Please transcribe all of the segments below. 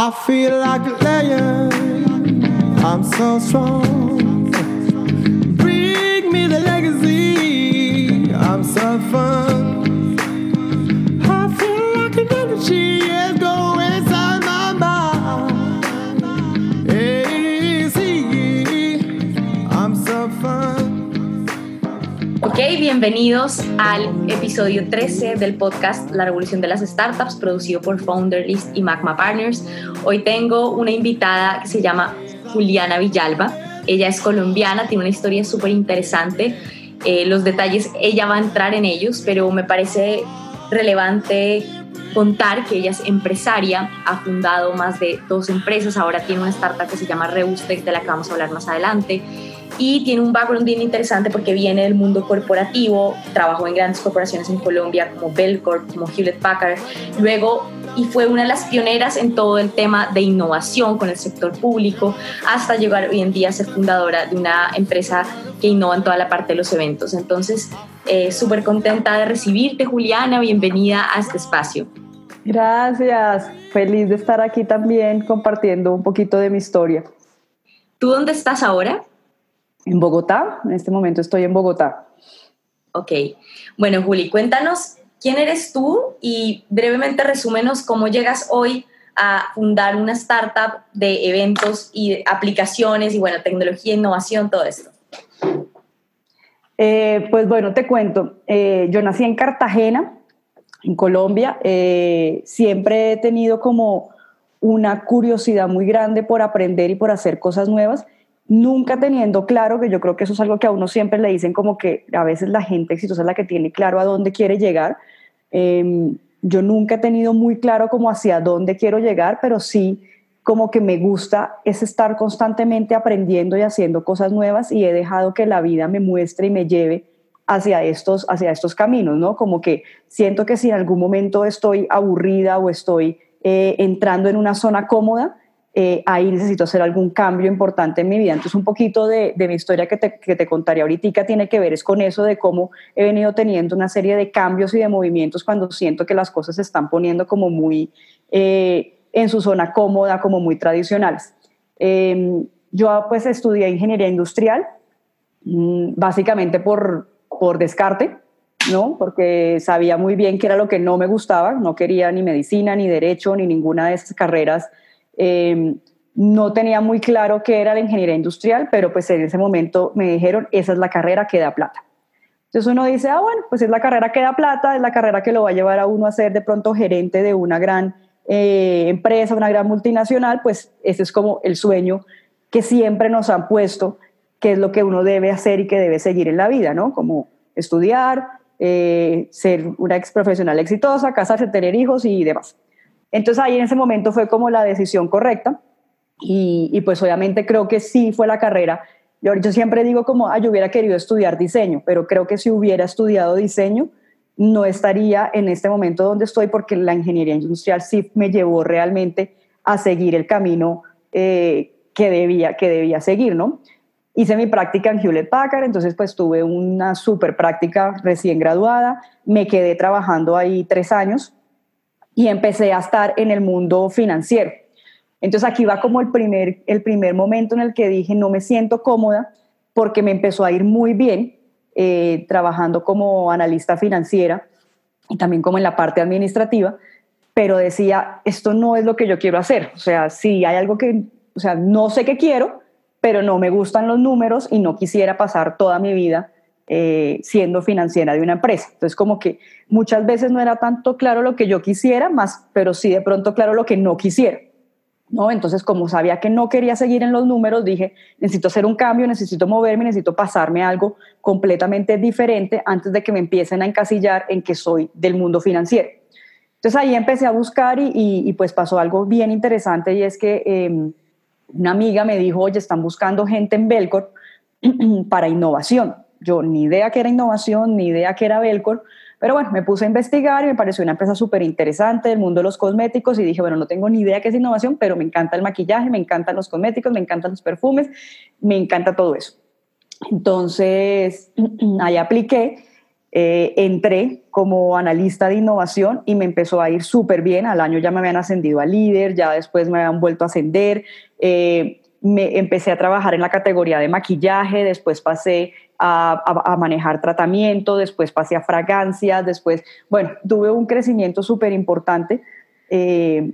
I feel like a lion. I'm so strong. Ok, bienvenidos al episodio 13 del podcast La Revolución de las Startups, producido por Founderlist y Magma Partners. Hoy tengo una invitada que se llama Juliana Villalba. Ella es colombiana, tiene una historia súper interesante. Eh, los detalles, ella va a entrar en ellos, pero me parece relevante contar que ella es empresaria, ha fundado más de dos empresas, ahora tiene una startup que se llama Reustec, de la que vamos a hablar más adelante y tiene un background bien interesante porque viene del mundo corporativo, trabajó en grandes corporaciones en Colombia como Belcorp, como Hewlett Packard, luego y fue una de las pioneras en todo el tema de innovación con el sector público, hasta llegar hoy en día a ser fundadora de una empresa que innova en toda la parte de los eventos. Entonces, eh, súper contenta de recibirte, Juliana, bienvenida a este espacio. Gracias, feliz de estar aquí también compartiendo un poquito de mi historia. ¿Tú dónde estás ahora? En Bogotá, en este momento estoy en Bogotá. Ok, bueno Juli, cuéntanos quién eres tú y brevemente resúmenos cómo llegas hoy a fundar una startup de eventos y aplicaciones y bueno, tecnología, innovación, todo esto. Eh, pues bueno, te cuento, eh, yo nací en Cartagena, en Colombia, eh, siempre he tenido como una curiosidad muy grande por aprender y por hacer cosas nuevas nunca teniendo claro, que yo creo que eso es algo que a uno siempre le dicen como que a veces la gente exitosa es la que tiene claro a dónde quiere llegar. Em, yo nunca he tenido muy claro como hacia dónde quiero llegar, pero sí como que me gusta es estar constantemente aprendiendo y haciendo cosas nuevas y he dejado que la vida me muestre y me lleve hacia estos, hacia estos caminos, ¿no? Como que siento que si en algún momento estoy aburrida o estoy eh, entrando en una zona cómoda, eh, ahí necesito hacer algún cambio importante en mi vida. Entonces un poquito de, mi historia que te, que te contaré ahorita tiene que ver es con eso de cómo he venido teniendo una serie de cambios y de movimientos cuando siento que las cosas se están poniendo como muy eh, en su zona cómoda, como muy tradicionales. Em, yo pues estudié ingeniería industrial, mm, básicamente por, por descarte, ¿no? Porque sabía muy bien que era lo que no me gustaba, no quería ni medicina, ni derecho, ni ninguna de esas carreras Em, no tenía muy claro qué era la ingeniería industrial, pero pues en ese momento me dijeron, esa es la carrera que da plata. Entonces uno dice, ah, bueno, pues es la carrera que da plata, es la carrera que lo va a llevar a uno a ser de pronto gerente de una gran eh, empresa, una gran multinacional, pues ese es como el sueño que siempre nos han puesto, que es lo que uno debe hacer y que debe seguir en la vida, ¿no? Como estudiar, eh, ser una ex profesional exitosa, casarse, tener hijos y demás. Entonces ahí en ese momento fue como la decisión correcta y, pues obviamente creo que sí fue la carrera. Yo, yo siempre digo como, ah, yo hubiera querido estudiar diseño, pero creo que si hubiera estudiado diseño, no estaría en este momento donde estoy porque la ingeniería industrial sí me llevó realmente a seguir el camino eh, que, debía, que debía seguir, ¿no? Hice mi práctica en Hewlett Packard, entonces pues tuve una súper práctica recién graduada, me quedé trabajando ahí tres años y empecé a estar en el mundo financiero. Entonces aquí va como el primer, el primer momento en el que dije no me siento cómoda porque me empezó a ir muy bien eh, trabajando como analista financiera y también como en la parte administrativa, pero decía, esto no es lo que yo quiero hacer. O sea, si hay algo que, o sea, no sé qué quiero, pero no me gustan los números y no quisiera pasar toda mi vida eh, siendo financiera de una empresa. Entonces, como que muchas veces no era tanto claro lo que yo quisiera, más, pero sí de pronto claro lo que no quisiera. ¿no? Entonces, como sabía que no quería seguir en los números, dije, necesito hacer un cambio, necesito moverme, necesito pasarme a algo completamente diferente antes de que me empiecen a encasillar en que soy del mundo financiero. Entonces ahí empecé a buscar y, pues pasó algo bien interesante y es que em, una amiga me dijo, oye, están buscando gente en Belcor para innovación. Yo ni idea que era innovación, ni idea que era Belcor, pero bueno, me puse a investigar y me pareció una empresa súper interesante del mundo de los cosméticos y dije, bueno, no tengo ni idea qué es innovación, pero me encanta el maquillaje, me encantan los cosméticos, me encantan los perfumes, me encanta todo eso. Entonces, ahí apliqué eh, entré como analista de innovación y me empezó a ir súper bien. Al año ya me habían ascendido a líder, ya después me habían vuelto a ascender. Eh, me empecé a trabajar en la categoría de maquillaje, después pasé a, manejar tratamiento, después pasé a fragancias, después, bueno, tuve un crecimiento súper importante. Eh,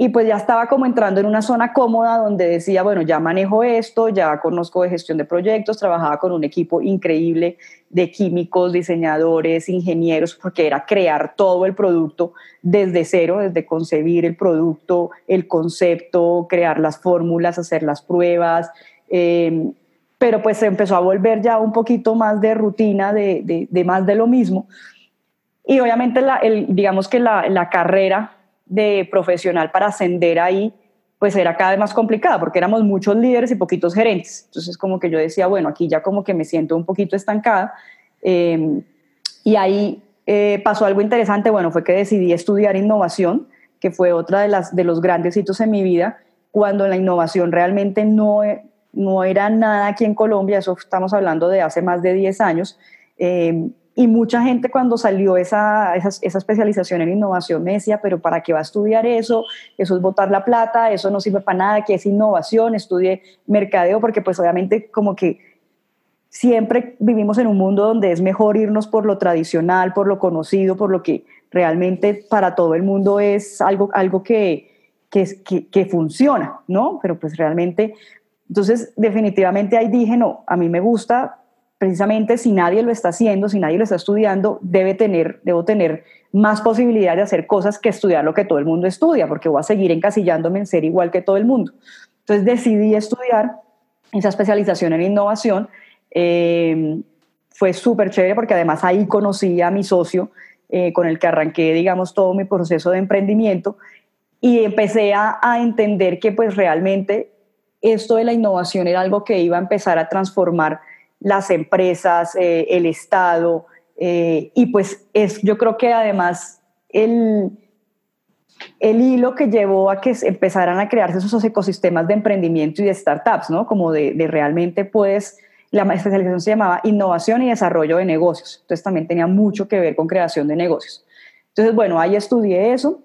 y pues ya estaba como entrando en una zona cómoda donde decía, bueno, ya manejo esto, ya conozco de gestión de proyectos, trabajaba con un equipo increíble de químicos, diseñadores, ingenieros, porque era crear todo el producto desde cero, desde concebir el producto, el concepto, crear las fórmulas, hacer las pruebas. Eh, pero pues se empezó a volver ya un poquito más de rutina, de, de, más de lo mismo. Y obviamente, la, el, digamos que la, la carrera de profesional para ascender ahí, pues era cada vez más complicada porque éramos muchos líderes y poquitos gerentes. Entonces como que yo decía, bueno, aquí ya como que me siento un poquito estancada. Em, y ahí eh, pasó algo interesante, bueno, fue que decidí estudiar innovación, que fue otra de, las, de los grandes hitos en mi vida, cuando la innovación realmente no, no era nada aquí en Colombia, eso estamos hablando de hace más de 10 años. Em, y mucha gente cuando salió esa, esa, especialización en innovación me decía, pero ¿para qué va a estudiar eso? Eso es botar la plata, eso no sirve para nada, que es innovación, estudie mercadeo, porque pues obviamente como que siempre vivimos en un mundo donde es mejor irnos por lo tradicional, por lo conocido, por lo que realmente para todo el mundo es algo, algo que, que, que, que funciona, ¿no? Pero pues realmente, entonces definitivamente ahí dije, no, a mí me gusta precisamente si nadie lo está haciendo, si nadie lo está estudiando, debe tener, debo tener más posibilidad de hacer cosas que estudiar lo que todo el mundo estudia, porque voy a seguir encasillándome en ser igual que todo el mundo. Entonces decidí estudiar esa especialización en innovación. Eh, fue súper chévere porque además ahí conocí a mi socio eh, con el que arranqué, digamos, todo mi proceso de emprendimiento y empecé a, a entender que pues realmente esto de la innovación era algo que iba a empezar a transformar las empresas, eh, el Estado, eh, y pues es, yo creo que además el, el hilo que llevó a que empezaran a crearse esos ecosistemas de emprendimiento y de startups, ¿no? Como de, realmente pues la especialización se llamaba innovación y desarrollo de negocios, entonces también tenía mucho que ver con creación de negocios. Entonces, bueno, ahí estudié eso,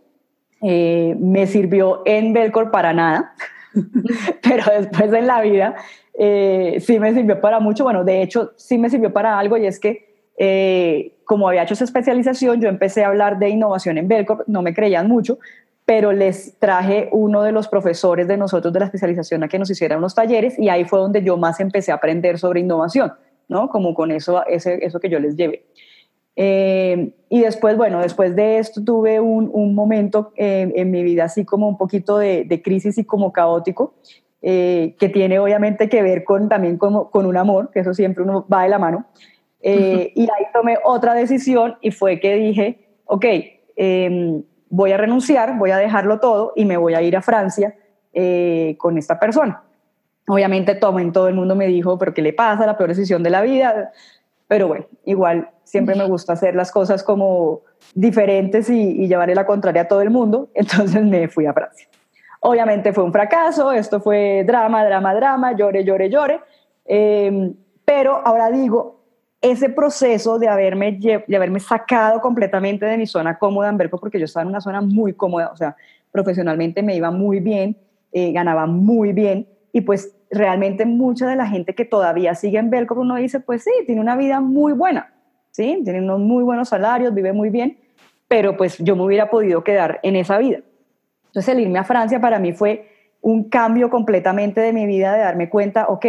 eh, me sirvió en Belcor para nada, pero después en la vida eh, sí me sirvió para mucho. Bueno, de hecho, sí me sirvió para algo y es que eh, como había hecho esa especialización, yo empecé a hablar de innovación en Belcorp, no me creían mucho, pero les traje uno de los profesores de nosotros de la especialización a que nos hiciera unos talleres y ahí fue donde yo más empecé a aprender sobre innovación, ¿no? Como con eso, ese, eso que yo les llevé. Eh, y después, bueno, después de esto tuve un, un momento en mi vida así como un poquito de, de crisis y como caótico, eh, que tiene obviamente que ver con, también con, con, un amor, que eso siempre uno va de la mano. Eh, y ahí tomé otra decisión y fue que dije, ok, em, voy a renunciar, voy a dejarlo todo y me voy a ir a Francia eh, con esta persona. Obviamente todo, todo el mundo me dijo, pero ¿qué le pasa? La peor decisión de la vida. Pero bueno, igual siempre me gusta hacer las cosas como diferentes y, y llevarle la contraria a todo el mundo. Entonces me fui a Francia. Obviamente fue un fracaso, esto fue drama, drama, drama, llore, llore, llore. Em, pero ahora digo, ese proceso de haberme, de haberme sacado completamente de mi zona cómoda en Berco, porque yo estaba en una zona muy cómoda, o sea, profesionalmente me iba muy bien, eh, ganaba muy bien, y pues realmente mucha de la gente que todavía sigue en Belco, uno dice, pues sí, tiene una vida muy buena, ¿sí? Tiene unos muy buenos salarios, vive muy bien, pero pues yo me hubiera podido quedar en esa vida. Entonces el irme a Francia para mí fue un cambio completamente de mi vida, de darme cuenta, ok,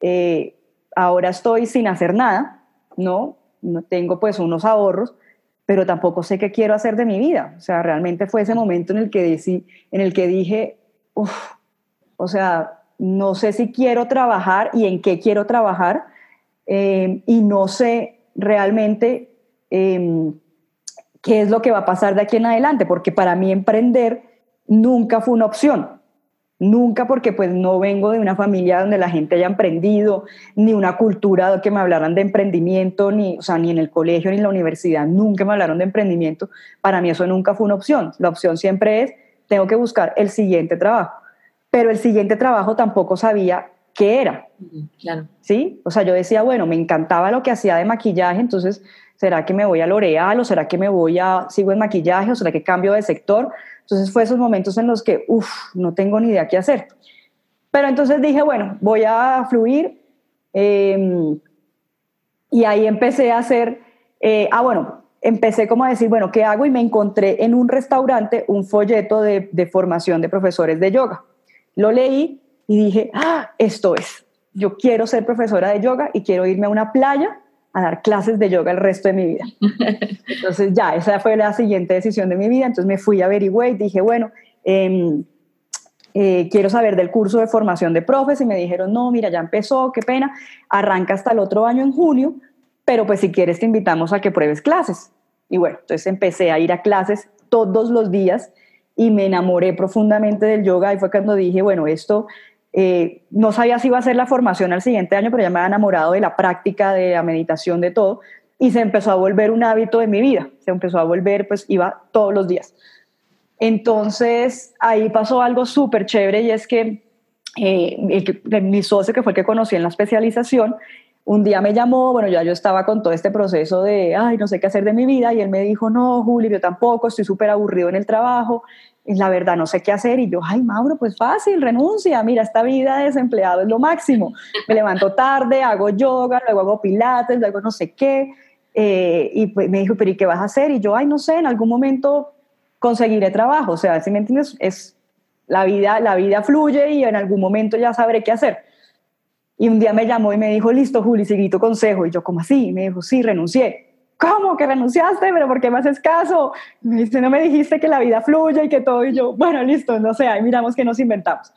eh, ahora estoy sin hacer nada, ¿no? No tengo pues unos ahorros, pero tampoco sé qué quiero hacer de mi vida. O sea, realmente fue ese momento en el que, decí, en el que dije, uff, o sea, no sé si quiero trabajar y en qué quiero trabajar, eh, y no sé realmente em, qué es lo que va a pasar de aquí en adelante, porque para mí emprender nunca fue una opción. Nunca porque pues no vengo de una familia donde la gente haya emprendido, ni una cultura que me hablaran de emprendimiento, ni, o sea, ni en el colegio ni en la universidad, nunca me hablaron de emprendimiento. Para mí eso nunca fue una opción. La opción siempre es, tengo que buscar el siguiente trabajo. Pero el siguiente trabajo tampoco sabía qué era. Claro. ¿Sí? O sea, yo decía, bueno, me encantaba lo que hacía de maquillaje, entonces, ¿será que me voy a L'Oreal o será que me voy a, sigo en maquillaje o será que cambio de sector? Entonces fue esos momentos en los que, uff, no tengo ni idea qué hacer. Pero entonces dije, bueno, voy a fluir. Em, y ahí empecé a hacer, eh, ah, bueno, empecé como a decir, bueno, ¿qué hago? Y me encontré en un restaurante un folleto de, de formación de profesores de yoga. Lo leí y dije, ah, esto es, yo quiero ser profesora de yoga y quiero irme a una playa a dar clases de yoga el resto de mi vida. Entonces ya, esa fue la siguiente decisión de mi vida. Entonces me fui a averiguar y dije, bueno, eh, eh, quiero saber del curso de formación de profes y me dijeron, no, mira, ya empezó, qué pena, arranca hasta el otro año en junio, pero pues si quieres te invitamos a que pruebes clases. Y bueno, entonces empecé a ir a clases todos los días y me enamoré profundamente del yoga y fue cuando dije, bueno, esto eh, no sabía si iba a ser la formación al siguiente año, pero ya me había enamorado de la práctica, de la meditación, de todo, y se empezó a volver un hábito de mi vida, se empezó a volver, pues iba todos los días. Entonces ahí pasó algo súper chévere y es que eh, mi socio, que fue el que conocí en la especialización, un día me llamó, bueno, ya yo estaba con todo este proceso de, ay, no sé qué hacer de mi vida, y él me dijo, no, Julio, yo tampoco, estoy súper aburrido en el trabajo, la verdad no sé qué hacer y yo, ay Mauro, pues fácil, renuncia, mira, esta vida de desempleado es lo máximo. Me levanto tarde, hago yoga, luego hago pilates, luego no sé qué. Eh, y pues me dijo, pero ¿y qué vas a hacer? Y yo, ay, no sé, en algún momento conseguiré trabajo. O sea, si me entiendes, es la vida, la vida fluye y en algún momento ya sabré qué hacer. Y un día me llamó y me dijo, listo, Juli, seguí tu consejo. Y yo, ¿cómo así? Y me dijo, sí, renuncié. ¿Cómo que renunciaste? ¿Pero por qué me haces caso? Me dice, no me dijiste que la vida fluye y que todo. Y yo, bueno, listo, no sé, ahí miramos que nos inventamos.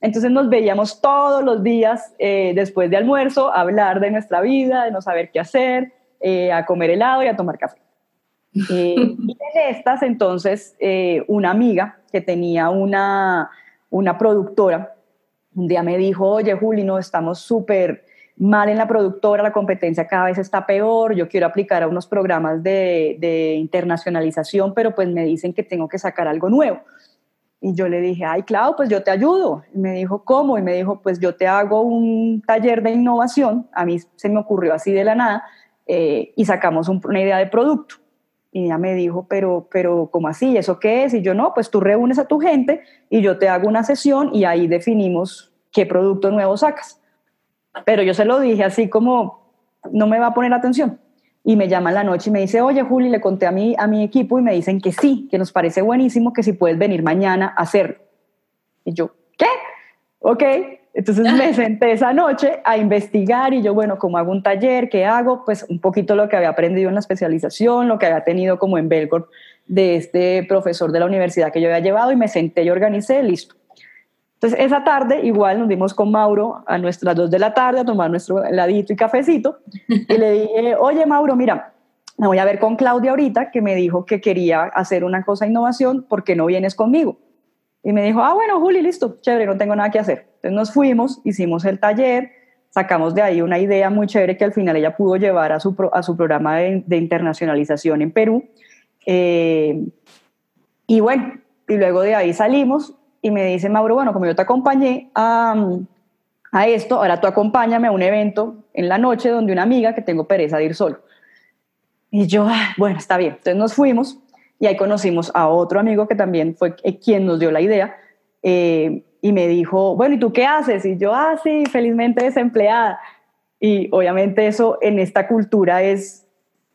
Entonces nos veíamos todos los días eh, después de almuerzo a hablar de nuestra vida, de no saber qué hacer, eh, a comer helado y a tomar café. Eh, y en estas, entonces, una amiga que tenía una, una productora, un día me dijo, oye, Juli, no, estamos súper mal en la productora, la competencia cada vez está peor, yo quiero aplicar a unos programas de, internacionalización, pero pues me dicen que tengo que sacar algo nuevo. Y yo le dije, ay, Clau, pues yo te ayudo. Y me dijo, ¿cómo? Y me dijo, pues yo te hago un taller de innovación. A mí se me ocurrió así de la nada eh, y sacamos una idea de producto. Y ella me dijo, pero, pero, ¿cómo así? ¿Eso qué es? Y yo, no, pues tú reúnes a tu gente y yo te hago una sesión y ahí definimos qué producto nuevo sacas. Pero yo se lo dije así como, no me va a poner atención. Y me llama en la noche y me dice, oye Juli, le conté a mi, a mi equipo y me dicen que sí, que nos parece buenísimo, que si puedes venir mañana a hacerlo. Y yo, ¿qué? Ok, entonces me senté esa noche a investigar y yo, bueno, ¿cómo hago un taller? ¿Qué hago? Pues un poquito lo que había aprendido en la especialización, lo que había tenido como en Belcorp de este profesor de la universidad que yo había llevado y me senté y organicé, listo. Entonces, esa tarde igual nos dimos con Mauro a nuestras dos de la tarde a tomar nuestro heladito y cafecito. Y le dije, oye, Mauro, mira, me voy a ver con Claudia ahorita, que me dijo que quería hacer una cosa de innovación, ¿por qué no vienes conmigo? Y me dijo, ah, bueno, Juli, listo, chévere, no tengo nada que hacer. Entonces nos fuimos, hicimos el taller, sacamos de ahí una idea muy chévere que al final ella pudo llevar a su, a su programa de, internacionalización en Perú. Eh, y bueno, y luego de ahí salimos y me dice Mauro, bueno, como yo te acompañé a, a esto, ahora tú acompáñame a un evento en la noche donde una amiga que tengo pereza de ir solo. Y yo, ah, bueno, está bien. Entonces nos fuimos y ahí conocimos a otro amigo que también fue quien nos dio la idea eh, y me dijo, bueno, ¿y tú qué haces? Y yo, ah, sí, felizmente desempleada. Y obviamente eso en esta cultura es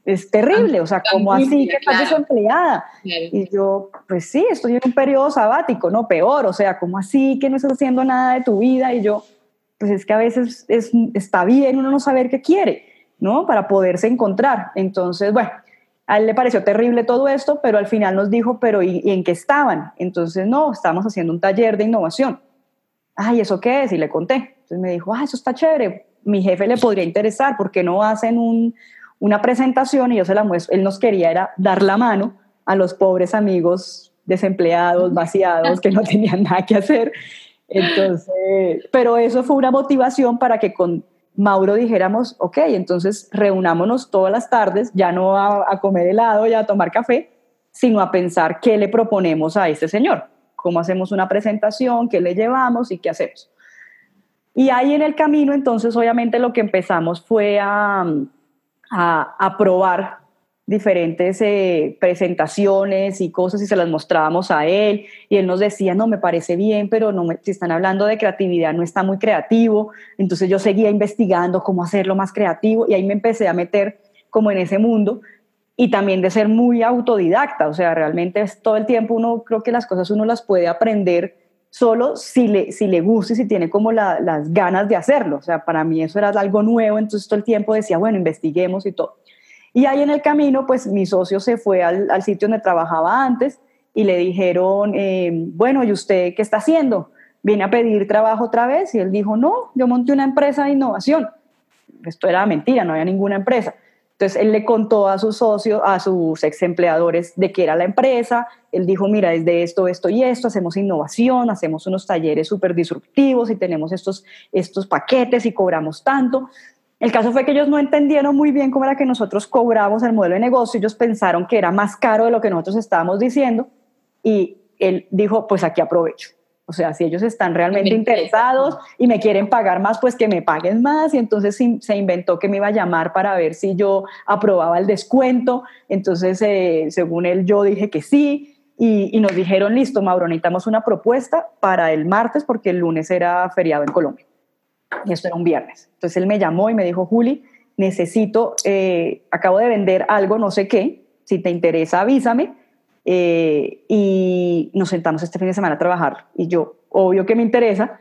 es terrible, o sea, como así que estás desempleada? Y yo, pues sí, estoy en un periodo sabático, no peor, o sea, como así que no estás haciendo nada de tu vida? Y yo, pues es que a veces es, está bien uno no saber qué quiere, ¿no? Para poderse encontrar. Entonces, bueno, a él le pareció terrible todo esto, pero al final nos dijo, pero ¿y, en qué estaban? Entonces, no, estábamos haciendo un taller de innovación. Ay, ¿eso qué es? Y le conté. Entonces me dijo, ah, eso está chévere, mi jefe le podría interesar, ¿por qué no hacen un una presentación y yo se la muestro. Él nos quería era dar la mano a los pobres amigos desempleados, vaciados, que no tenían nada que hacer. Entonces, pero eso fue una motivación para que con Mauro dijéramos, ok, entonces reunámonos todas las tardes, ya no a, a comer helado, ya a tomar café, sino a pensar qué le proponemos a este señor, cómo hacemos una presentación, qué le llevamos y qué hacemos. Y ahí en el camino, entonces, obviamente lo que empezamos fue a, a, probar diferentes eh, presentaciones y cosas y se las mostrábamos a él y él nos decía, no, me parece bien, pero no si están hablando de creatividad no está muy creativo. Entonces yo seguía investigando cómo hacerlo más creativo y ahí me empecé a meter como en ese mundo y también de ser muy autodidacta, o sea, realmente es todo el tiempo uno creo que las cosas uno las puede aprender solo si le, si le gusta y si tiene como las ganas de hacerlo. O sea, para mí eso era algo nuevo, entonces todo el tiempo decía, bueno, investiguemos y todo. Y ahí en el camino, pues mi socio se fue al, sitio donde trabajaba antes y le dijeron, eh, bueno, ¿y usted qué está haciendo? ¿Viene a pedir trabajo otra vez? Y él dijo, no, yo monté una empresa de innovación. Esto era mentira, no había ninguna empresa. Entonces él le contó a sus socios, a sus ex empleadores de qué era la empresa. Él dijo, mira, es de esto, esto y esto, hacemos innovación, hacemos unos talleres súper disruptivos y tenemos estos, estos paquetes y cobramos tanto. El caso fue que ellos no entendieron muy bien cómo era que nosotros cobramos el modelo de negocio, ellos pensaron que era más caro de lo que nosotros estábamos diciendo y él dijo, pues aquí aprovecho. O sea, si ellos están realmente interesados y me quieren pagar más, pues que me paguen más. Y entonces se inventó que me iba a llamar para ver si yo aprobaba el descuento. Entonces, eh, según él, yo dije que sí. Y, y, nos dijeron, listo, Mauro, necesitamos una propuesta para el martes porque el lunes era feriado en Colombia y esto era un viernes. Entonces él me llamó y me dijo, Juli, necesito, eh, acabo de vender algo, no sé qué, si te interesa avísame eh, y nos sentamos este fin de semana a trabajar. Y yo, obvio que me interesa,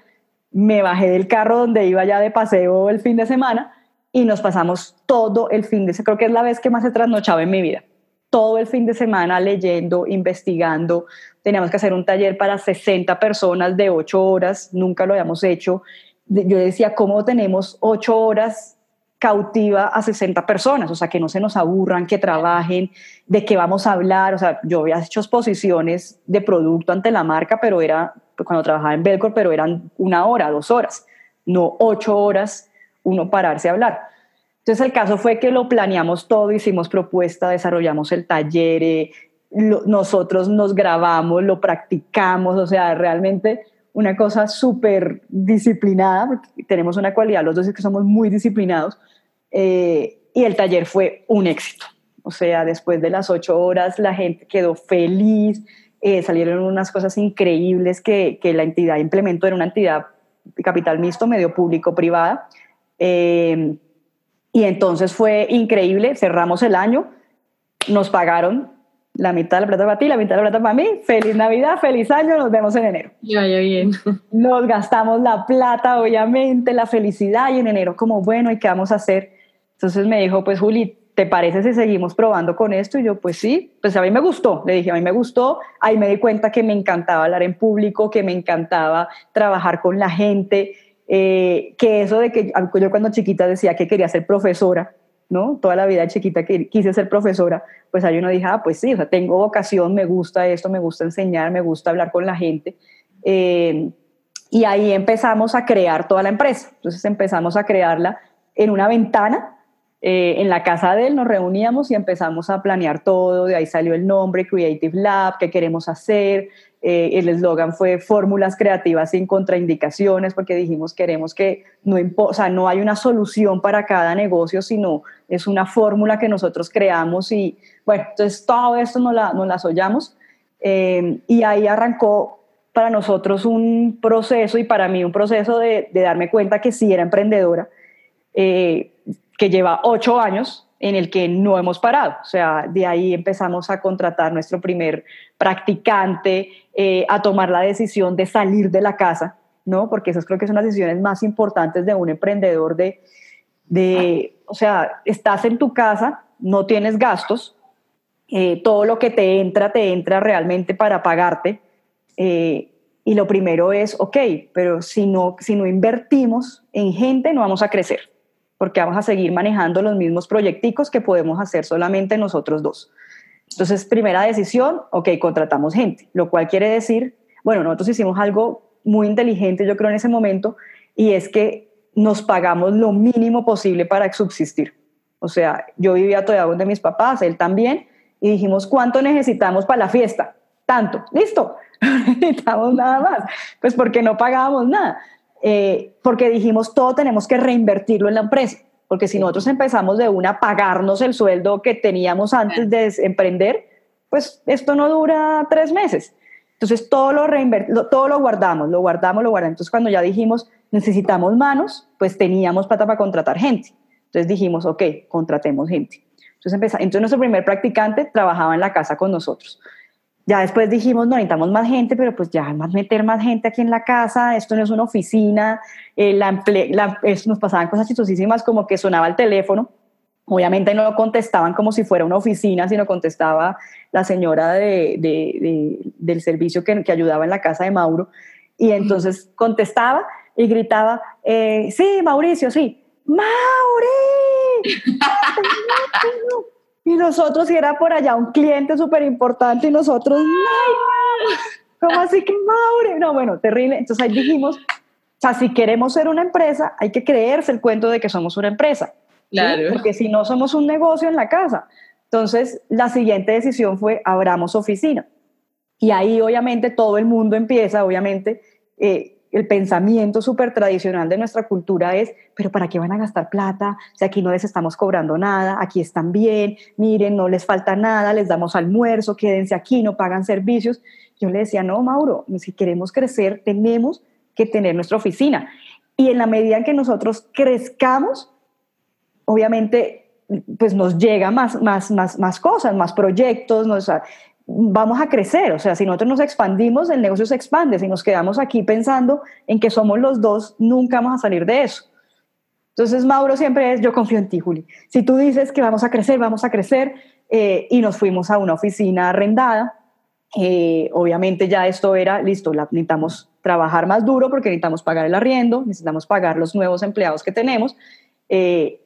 me bajé del carro donde iba ya de paseo el fin de semana y nos pasamos todo el fin de semana, creo que es la vez que más he trasnochado en mi vida. Todo el fin de semana leyendo, investigando. Teníamos que hacer un taller para 60 personas de 8 horas, nunca lo habíamos hecho yo decía, ¿cómo tenemos ocho horas cautiva a 60 personas? O sea, que no se nos aburran, que trabajen, de qué vamos a hablar. O sea, yo había hecho exposiciones de producto ante la marca, pero era cuando trabajaba en Belcor, pero eran una hora, dos horas, no ocho horas uno pararse a hablar. Entonces el caso fue que lo planeamos todo, hicimos propuesta, desarrollamos el taller, eh, nosotros nos grabamos, lo practicamos, o sea, realmente una cosa súper disciplinada, porque tenemos una cualidad, los dos es que somos muy disciplinados, eh, y el taller fue un éxito. O sea, después de las ocho horas la gente quedó feliz, eh, salieron unas cosas increíbles que, que, la entidad implementó, era una entidad capital mixto, medio público-privada, eh, y entonces fue increíble, cerramos el año, nos pagaron la mitad de la plata para ti, la mitad de la plata para mí. Feliz Navidad, feliz año, nos vemos en enero. Ya, ya, bien. Nos gastamos la plata, obviamente, la felicidad y en enero como, bueno, ¿y qué vamos a hacer? Entonces me dijo, pues Juli, ¿te parece si seguimos probando con esto? Y yo, pues sí, pues a mí me gustó. Le dije, a mí me gustó. Ahí me di cuenta que me encantaba hablar en público, que me encantaba trabajar con la gente, eh, que eso de que yo cuando chiquita decía que quería ser profesora, ¿no? Toda la vida chiquita que quise ser profesora, pues ahí uno dije, ah, pues sí, o sea, tengo vocación, me gusta esto, me gusta enseñar, me gusta hablar con la gente. Eh, y ahí empezamos a crear toda la empresa. Entonces empezamos a crearla en una ventana. Eh, en la casa de él nos reuníamos y empezamos a planear todo. De ahí salió el nombre Creative Lab, qué queremos hacer, eh, el eslogan fue fórmulas creativas sin contraindicaciones, porque dijimos queremos que no, o sea, no hay una solución para cada negocio, sino es una fórmula que nosotros creamos y bueno, entonces todo esto nos, la, nos las hollamos eh, y ahí arrancó para nosotros un proceso y para mí un proceso de, darme cuenta que sí era emprendedora, eh, que lleva ocho años en el que no hemos parado. O sea, de ahí empezamos a contratar nuestro primer practicante, eh, a tomar la decisión de salir de la casa, ¿no? Porque esas creo que son las decisiones más importantes de un emprendedor de, de o sea, estás en tu casa, no tienes gastos, eh, todo lo que te entra, te entra realmente para pagarte. Eh, y lo primero es, ok, pero si no, si no invertimos en gente, no vamos a crecer porque vamos a seguir manejando los mismos proyecticos que podemos hacer solamente nosotros dos. Entonces, primera decisión, ok, contratamos gente, lo cual quiere decir, bueno, nosotros hicimos algo muy inteligente, yo creo, en ese momento, y es que nos pagamos lo mínimo posible para subsistir. O sea, yo vivía todavía donde mis papás, él también, y dijimos, ¿cuánto necesitamos para la fiesta? Tanto, listo, necesitamos nada más, pues porque no pagábamos nada. Eh, porque dijimos todo tenemos que reinvertirlo en la empresa, porque si nosotros empezamos de una a pagarnos el sueldo que teníamos antes de emprender, pues esto no dura tres meses. Entonces todo lo, todo lo guardamos, lo guardamos, lo guardamos. Entonces cuando ya dijimos necesitamos manos, pues teníamos plata para contratar gente. Entonces dijimos, ok, contratemos gente. Entonces, empezamos, entonces nuestro primer practicante trabajaba en la casa con nosotros. Ya después dijimos, no necesitamos más gente, pero pues ya más meter más gente aquí en la casa, esto no es una oficina, eh, la, nos pasaban cosas chistosísimas como que sonaba el teléfono, obviamente no lo contestaban como si fuera una oficina, sino contestaba la señora de, del servicio que, que, ayudaba en la casa de Mauro, y entonces contestaba y gritaba, eh, sí, Mauricio, sí, Mauri. Y nosotros, si era por allá un cliente súper importante, y nosotros, no, ¿cómo así que Maure? No, bueno, terrible. Entonces ahí dijimos, o sea, si queremos ser una empresa, hay que creerse el cuento de que somos una empresa. Claro. Porque si no, somos un negocio en la casa. Entonces, la siguiente decisión fue, abramos oficina. Y ahí, obviamente, todo el mundo empieza, obviamente, eh, el pensamiento súper tradicional de nuestra cultura es, pero ¿para qué van a gastar plata? Si aquí no les estamos cobrando nada, aquí están bien, miren, no les falta nada, les damos almuerzo, quédense aquí, no pagan servicios. Yo le decía, no, Mauro, si queremos crecer, tenemos que tener nuestra oficina. Y en la medida en que nosotros crezcamos, obviamente, pues nos llega más, más, más, más cosas, más proyectos, nos, vamos a crecer. O sea, si nosotros nos expandimos, el negocio se expande. Si nos quedamos aquí pensando en que somos los dos, nunca vamos a salir de eso. Entonces, Mauro siempre es, yo confío en ti, Juli. Si tú dices que vamos a crecer, vamos a crecer. Eh, y nos fuimos a una oficina arrendada. Eh, obviamente ya esto era, listo, necesitamos trabajar más duro porque necesitamos pagar el arriendo, necesitamos pagar los nuevos empleados que tenemos. Eh,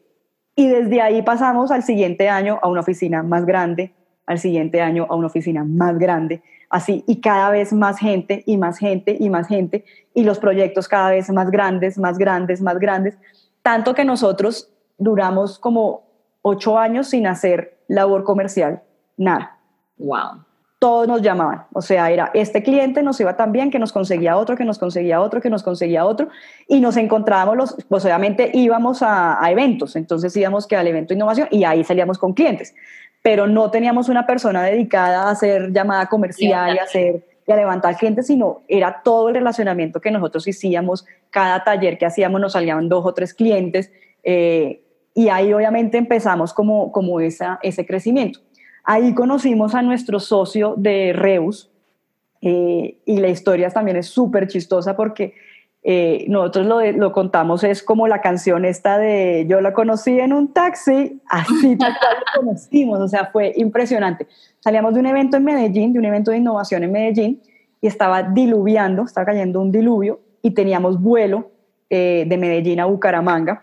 y desde ahí pasamos al siguiente año a una oficina más grande, al siguiente año a una oficina más grande, así, y cada vez más gente y más gente y más gente, y los proyectos cada vez más grandes, más grandes, más grandes, tanto que nosotros duramos como ocho años sin hacer labor comercial, nada. Wow. Todos nos llamaban, o sea, era este cliente nos iba tan bien que nos conseguía otro, que nos conseguía otro, que nos conseguía otro, y nos encontrábamos, los, pues obviamente íbamos a, a eventos, entonces íbamos que al evento innovación y ahí salíamos con clientes pero no teníamos una persona dedicada a hacer llamada comercial y a, hacer, y a levantar clientes, sino era todo el relacionamiento que nosotros hacíamos, cada taller que hacíamos nos salían dos o tres clientes, eh, y ahí obviamente empezamos como, como esa, ese crecimiento. Ahí conocimos a nuestro socio de Reus, eh, y la historia también es súper chistosa porque eh, nosotros lo, lo, contamos, es como la canción esta de yo la conocí en un taxi, así tal cual lo conocimos, o sea, fue impresionante. Salíamos de un evento en Medellín, de un evento de innovación en Medellín, y estaba diluviando, estaba cayendo un diluvio, y teníamos vuelo eh, de Medellín a Bucaramanga,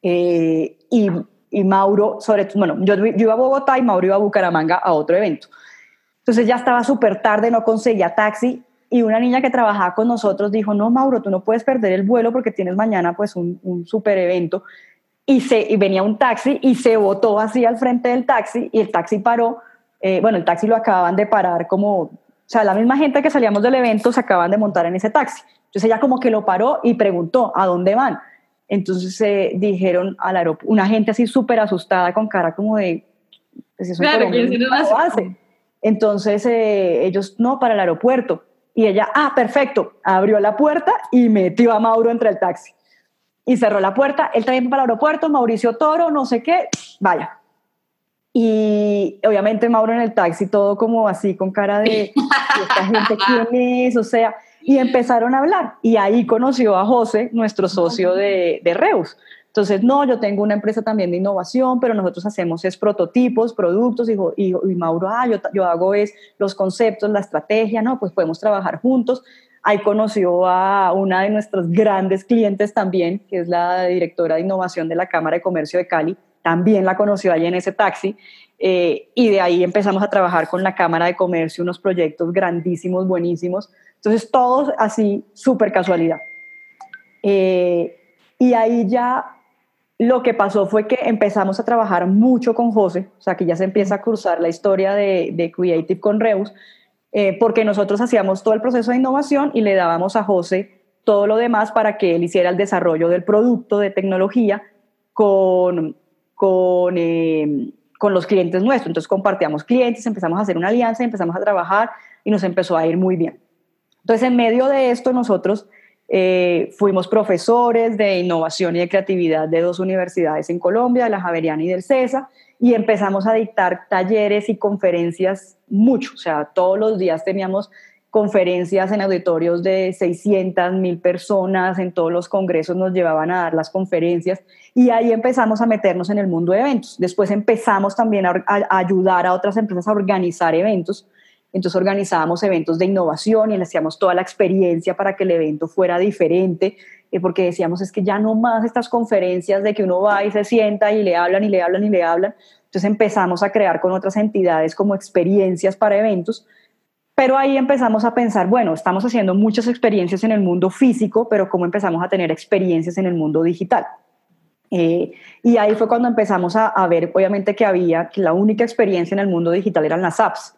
eh, y, y, Mauro, sobre bueno, yo, yo iba a Bogotá y Mauro iba a Bucaramanga a otro evento. Entonces ya estaba súper tarde, no conseguía taxi y una niña que trabajaba con nosotros dijo, no, Mauro, tú no puedes perder el vuelo porque tienes mañana pues un, un super evento. Y, se, y venía un taxi y se botó así al frente del taxi y el taxi paró. Eh, bueno, el taxi lo acababan de parar como, o sea, la misma gente que salíamos del evento se acaban de montar en ese taxi. Entonces ella como que lo paró y preguntó, ¿a dónde van? Entonces se dijeron al aeropuerto, una gente así súper asustada con cara como de, pues eso claro, que no lo hace. Entonces eh, ellos, no, para el aeropuerto. Y ella, ah, perfecto, abrió la puerta y metió a Mauro entre el taxi. Y cerró la puerta, él también para el aeropuerto, Mauricio Toro, no sé qué, vaya. Y obviamente Mauro en el taxi, todo como así, con cara de, ¿esta gente quién es? O sea, y empezaron a hablar. Y ahí conoció a José, nuestro socio de, de Reus. Entonces, no, yo tengo una empresa también de innovación, pero nosotros hacemos es prototipos, productos, y, y, y Mauro, ah, yo, yo, hago es los conceptos, la estrategia, no, pues podemos trabajar juntos. Ahí conoció a una de nuestros grandes clientes también, que es la directora de innovación de la Cámara de Comercio de Cali, también la conoció allí en ese taxi, eh, y de ahí empezamos a trabajar con la Cámara de Comercio, unos proyectos grandísimos, buenísimos. Entonces, todos así, súper casualidad. Eh, y ahí ya lo que pasó fue que empezamos a trabajar mucho con José, o sea que ya se empieza a cruzar la historia de, Creative con Reus, eh, porque nosotros hacíamos todo el proceso de innovación y le dábamos a José todo lo demás para que él hiciera el desarrollo del producto de tecnología con, con, eh, con los clientes nuestros. Entonces compartíamos clientes, empezamos a hacer una alianza, empezamos a trabajar y nos empezó a ir muy bien. Entonces, en medio de esto, nosotros eh, fuimos profesores de innovación y de creatividad de dos universidades en Colombia, de la Javeriana y del CESA, y empezamos a dictar talleres y conferencias mucho, o sea, todos los días teníamos conferencias en auditorios de 600, mil personas, en todos los congresos nos llevaban a dar las conferencias y ahí empezamos a meternos en el mundo de eventos. Después empezamos también a, ayudar a otras empresas a organizar eventos. Entonces organizábamos eventos de innovación y le hacíamos toda la experiencia para que el evento fuera diferente, eh, porque decíamos es que ya no más estas conferencias de que uno va y se sienta y le hablan y le hablan y le hablan. Entonces empezamos a crear con otras entidades como experiencias para eventos pero ahí empezamos a pensar, bueno, estamos haciendo muchas experiencias en el mundo físico, pero ¿cómo empezamos a tener experiencias en el mundo digital? Eh, y ahí fue cuando empezamos a, ver, obviamente, que había, que la única experiencia en el mundo digital eran las apps,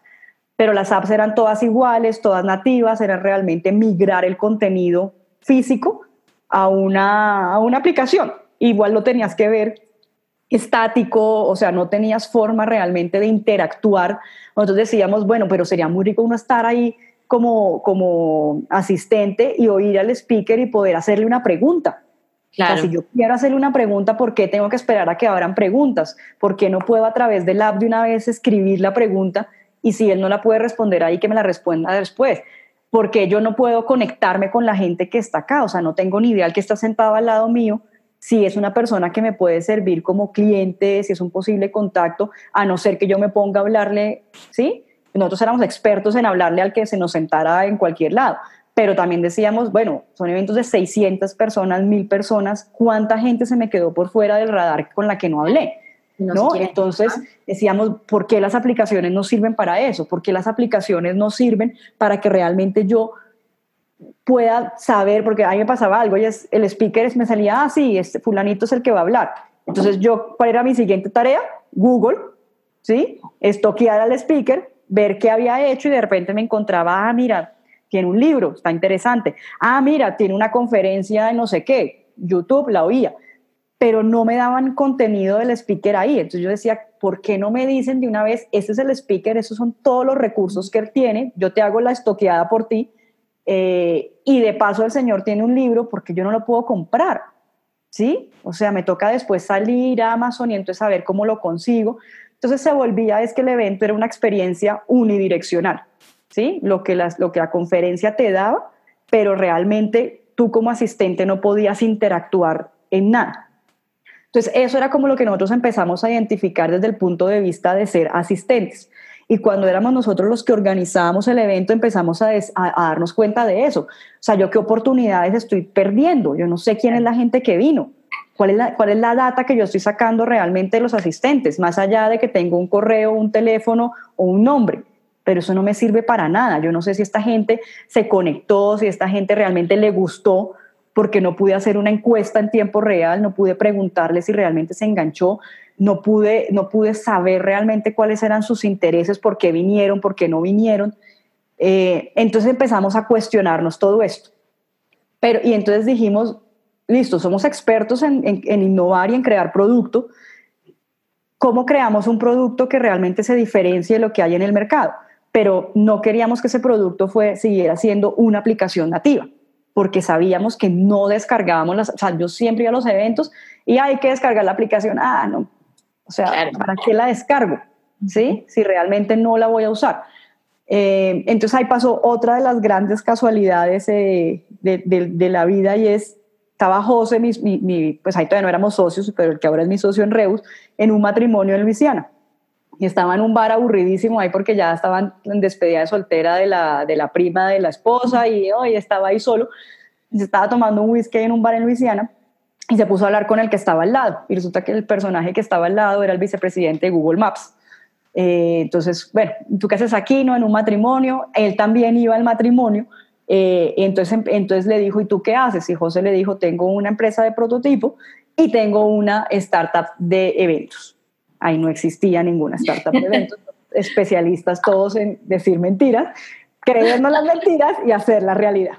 pero las apps eran todas iguales, todas nativas, era realmente migrar el contenido físico a una, a una aplicación. Igual lo tenías que ver estático, o sea, no tenías forma realmente de interactuar. Nosotros decíamos, bueno, pero sería muy rico uno estar ahí como, como asistente y oír al speaker y poder hacerle una pregunta. Claro. si yo quiero hacerle una pregunta, ¿por qué tengo que esperar a que abran preguntas? ¿Por qué no puedo a través del app de una vez escribir la pregunta y si él no la puede responder ahí, que me la responda después? Porque yo no puedo conectarme con la gente que está acá? O sea, no tengo ni idea el que está sentado al lado mío si es una persona que me puede servir como cliente, si es un posible contacto, a no ser que yo me ponga a hablarle, ¿sí? Nosotros éramos expertos en hablarle al que se nos sentara en cualquier lado, pero también decíamos, bueno, son eventos de 600 personas, 1000 personas, ¿cuánta gente se me quedó por fuera del radar con la que no hablé? ¿No? Entonces decíamos, ¿por qué las aplicaciones no sirven para eso? ¿Por qué las aplicaciones no sirven para que realmente yo pueda saber, porque a mí me pasaba algo, y es, el speaker me salía, ah, sí, este fulanito es el que va a hablar. Entonces yo, ¿cuál era mi siguiente tarea? Google, ¿sí? Estoquear al speaker, ver qué había hecho y de repente me encontraba, ah, mira, tiene un libro, está interesante. Ah, mira, tiene una conferencia de no sé qué, YouTube, la oía. Pero no me daban contenido del speaker ahí. Entonces yo decía, ¿por qué no me dicen de una vez, ese es el speaker, esos son todos los recursos que él tiene, yo te hago la estoqueada por ti eh, y de paso el señor tiene un libro porque yo no lo puedo comprar, ¿sí? O sea, me toca después salir a Amazon y entonces saber cómo lo consigo. Entonces se volvía es que el evento era una experiencia unidireccional, ¿sí? Lo que, las, lo que la conferencia te daba, pero realmente tú como asistente no podías interactuar en nada. Entonces eso era como lo que nosotros empezamos a identificar desde el punto de vista de ser asistentes. Y cuando éramos nosotros los que organizábamos el evento, empezamos a, darnos cuenta de eso. O sea, yo qué oportunidades estoy perdiendo. Yo no sé quién es la gente que vino. ¿Cuál es, la, ¿Cuál es la data que yo estoy sacando realmente de los asistentes? Más allá de que tengo un correo, un teléfono o un nombre. Pero eso no me sirve para nada. Yo no sé si esta gente se conectó, si esta gente realmente le gustó, porque no pude hacer una encuesta en tiempo real, no pude preguntarle si realmente se enganchó no pude, no pude saber realmente cuáles eran sus intereses, por qué vinieron, por qué no vinieron. Eh, entonces empezamos a cuestionarnos todo esto. Pero, y entonces dijimos, listo, somos expertos en, innovar y en crear producto. ¿Cómo creamos un producto que realmente se diferencie de lo que hay en el mercado? Pero no queríamos que ese producto fue, siguiera siendo una aplicación nativa, porque sabíamos que no descargábamos las, o sea, yo siempre iba a los eventos y hay que descargar la aplicación. Ah, no, o sea, ¿para qué la descargo? ¿Sí? Si realmente no la voy a usar. Eh, entonces ahí pasó otra de las grandes casualidades eh, de, la vida y es, estaba José, mi, pues ahí todavía no éramos socios, pero el que ahora es mi socio en Reus, en un matrimonio en Luisiana. Y estaba en un bar aburridísimo ahí porque ya estaban en despedida de soltera de la, de la prima de la esposa y hoy estaba ahí solo. Se estaba tomando un whisky en un bar en Luisiana y se puso a hablar con el que estaba al lado. Y resulta que el personaje que estaba al lado era el vicepresidente de Google Maps. Eh, entonces, bueno, ¿tú qué haces aquí? No, en un matrimonio. Él también iba al matrimonio. Eh, entonces, entonces le dijo, ¿y tú qué haces? Y José le dijo, tengo una empresa de prototipo y tengo una startup de eventos. Ahí no existía ninguna startup de eventos. especialistas todos en decir mentiras, creernos las mentiras y hacer la realidad.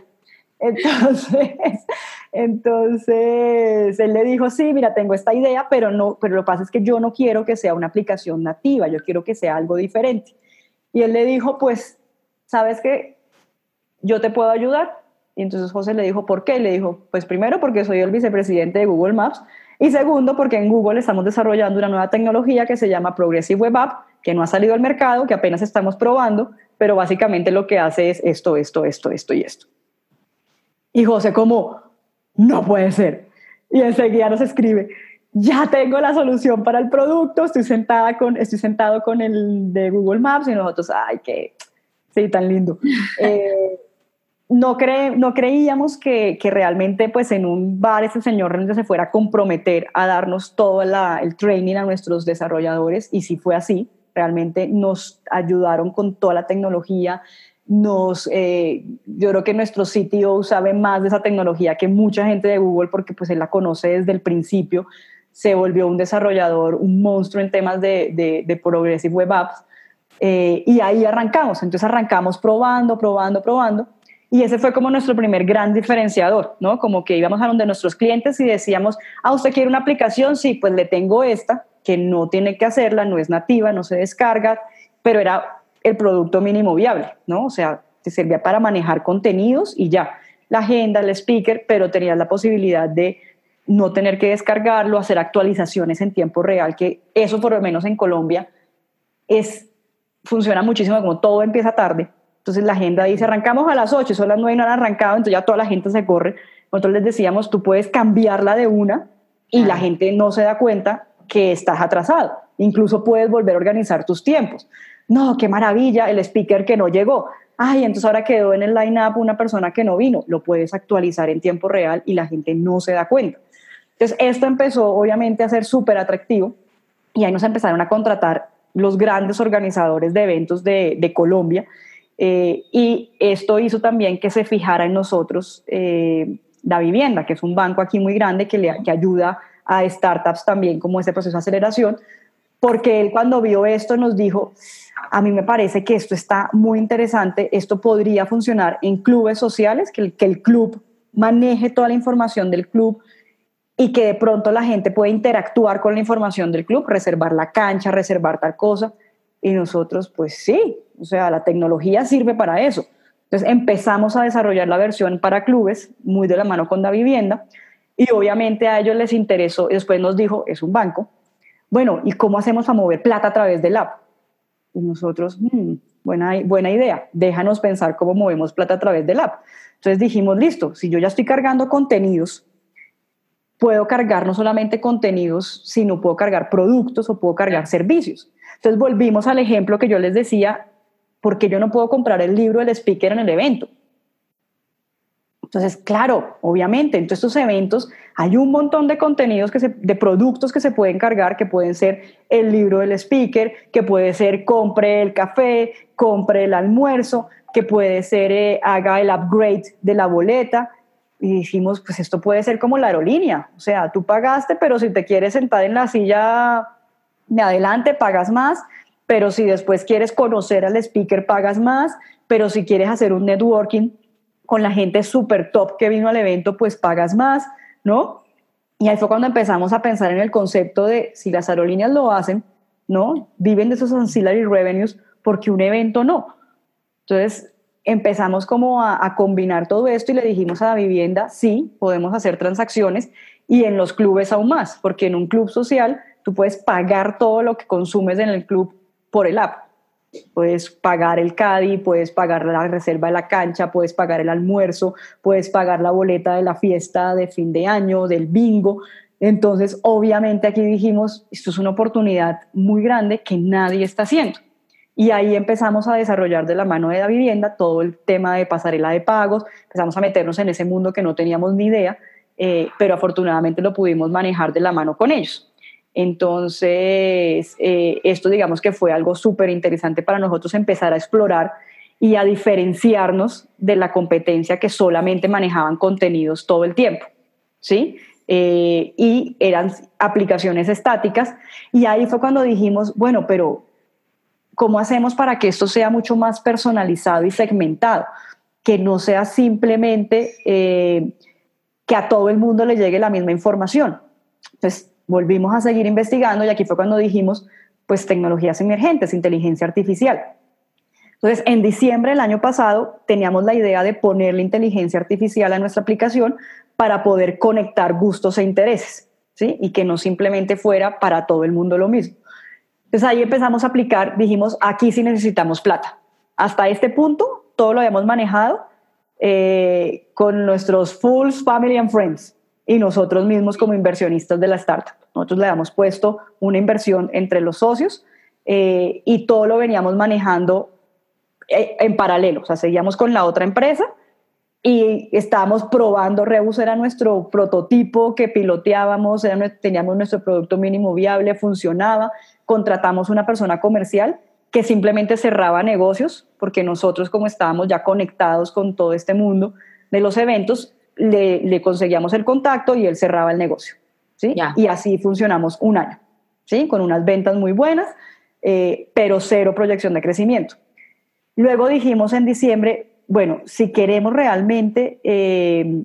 Entonces, entonces él le dijo, sí, mira, tengo esta idea, pero, no, pero lo que pasa es que yo no quiero que sea una aplicación nativa, yo quiero que sea algo diferente. Y él le dijo, pues, ¿sabes qué? Yo te puedo ayudar. Y entonces José le dijo, ¿por qué? Y le dijo, pues primero porque soy el vicepresidente de Google Maps y segundo porque en Google estamos desarrollando una nueva tecnología que se llama Progressive Web App, que no ha salido al mercado, que apenas estamos probando, pero básicamente lo que hace es esto, esto, esto, esto y esto. Y José como, no puede ser. Y enseguida nos escribe, ya tengo la solución para el producto, estoy, sentada con, estoy sentado con el de Google Maps y nosotros, ay, qué, sí, tan lindo. Eh, no, creíamos que, realmente pues en un bar ese señor realmente se fuera a comprometer a darnos todo el training a nuestros desarrolladores y sí fue así, realmente nos ayudaron con toda la tecnología, nos, eh, yo creo que nuestro sitio sabe más de esa tecnología que mucha gente de Google porque pues él la conoce desde el principio, se volvió un desarrollador, un monstruo en temas de Progressive Web Apps. Eh, y ahí arrancamos, entonces arrancamos probando, probando, probando y ese fue como nuestro primer gran diferenciador, ¿no? Como que íbamos a donde nuestros clientes y decíamos, ah, ¿usted quiere una aplicación? Sí, pues le tengo esta, que no tiene que hacerla, no es nativa, no se descarga, pero era el producto mínimo viable, ¿no? O sea, te servía para manejar contenidos y ya, la agenda, el speaker, pero tenías la posibilidad de no tener que descargarlo, hacer actualizaciones en tiempo real, que eso por lo menos en Colombia es, funciona muchísimo, como todo empieza tarde. Entonces la agenda dice, arrancamos a las 8, son las 9 y no han arrancado, entonces ya toda la gente se corre. Nosotros les decíamos, tú puedes cambiarla de una y la gente no se da cuenta que estás atrasado. Incluso puedes volver a organizar tus tiempos no, qué maravilla, el speaker que no llegó. Ay, entonces ahora quedó en el line-up una persona que no vino. Lo puedes actualizar en tiempo real y la gente no se da cuenta. Entonces, esto empezó obviamente a ser súper atractivo y ahí nos empezaron a contratar los grandes organizadores de eventos de, Colombia. Eh, y esto hizo también que se fijara en nosotros eh, la vivienda, que es un banco aquí muy grande que, le, que ayuda a startups también como este proceso de aceleración, porque él cuando vio esto nos dijo, a mí me parece que esto está muy interesante, esto podría funcionar en clubes sociales, que el, que el club maneje toda la información del club y que de pronto la gente pueda interactuar con la información del club, reservar la cancha, reservar tal cosa. Y nosotros, pues sí, o sea, la tecnología sirve para eso. Entonces empezamos a desarrollar la versión para clubes, muy de la mano con la vivienda, y obviamente a ellos les interesó, y después nos dijo, es un banco, bueno, ¿y cómo hacemos a mover plata a través del app? Y nosotros, hmm, buena, buena idea, déjanos pensar cómo movemos plata a través del app. Entonces dijimos, listo, si yo ya estoy cargando contenidos, puedo cargar no solamente contenidos, sino puedo cargar productos o puedo cargar servicios. Entonces volvimos al ejemplo que yo les decía, porque yo no puedo comprar el libro del speaker en el evento. Entonces, claro, obviamente, en todos estos eventos hay un montón de contenidos, que de productos que se pueden cargar, que pueden ser el libro del speaker, que puede ser compre el café, compre el almuerzo, que puede ser eh, haga el upgrade de la boleta. Y dijimos, pues esto puede ser como la aerolínea, o sea, tú pagaste, pero si te quieres sentar en la silla de adelante, pagas más, pero si después quieres conocer al speaker, pagas más, pero si quieres hacer un networking, con la gente súper top que vino al evento, pues pagas más, ¿no? Y ahí fue cuando empezamos a pensar en el concepto de si las aerolíneas lo hacen, ¿no? Viven de esos ancillary revenues, porque un evento no. Entonces empezamos como a, combinar todo esto y le dijimos a la vivienda, sí, podemos hacer transacciones y en los clubes aún más, porque en un club social tú puedes pagar todo lo que consumes en el club por el app. Puedes pagar el CADI, puedes pagar la reserva de la cancha, puedes pagar el almuerzo, puedes pagar la boleta de la fiesta de fin de año, del bingo. Entonces, obviamente aquí dijimos, esto es una oportunidad muy grande que nadie está haciendo. Y ahí empezamos a desarrollar de la mano de la vivienda todo el tema de pasarela de pagos, empezamos a meternos en ese mundo que no teníamos ni idea, eh, pero afortunadamente lo pudimos manejar de la mano con ellos. Entonces, eh, esto digamos que fue algo súper interesante para nosotros empezar a explorar y a diferenciarnos de la competencia que solamente manejaban contenidos todo el tiempo, ¿sí? Eh, y eran aplicaciones estáticas. Y ahí fue cuando dijimos, bueno, pero ¿cómo hacemos para que esto sea mucho más personalizado y segmentado? que no sea simplemente eh, que a todo el mundo le llegue la misma información. Entonces, volvimos a seguir investigando y aquí fue cuando dijimos, pues tecnologías emergentes, inteligencia artificial. Entonces, en diciembre del año pasado teníamos la idea de poner la inteligencia artificial a nuestra aplicación para poder conectar gustos e intereses, ¿sí? Y que no simplemente fuera para todo el mundo lo mismo. Entonces ahí empezamos a aplicar, dijimos, aquí sí necesitamos plata. Hasta este punto todo lo habíamos manejado eh, con nuestros fools, family and friends y nosotros mismos como inversionistas de la startup. Nosotros le habíamos puesto una inversión entre los socios eh, y todo lo veníamos manejando eh, en paralelo. O sea, seguíamos con la otra empresa y estábamos probando, Rebus era nuestro prototipo que piloteábamos, teníamos nuestro producto mínimo viable, funcionaba, contratamos una persona comercial que simplemente cerraba negocios, porque nosotros como estábamos ya conectados con todo este mundo de los eventos, le, conseguíamos el contacto y él cerraba el negocio. ¿sí? Y así funcionamos un año, ¿sí? con unas ventas muy buenas, eh, pero cero proyección de crecimiento. Luego dijimos en diciembre, bueno, si queremos realmente eh,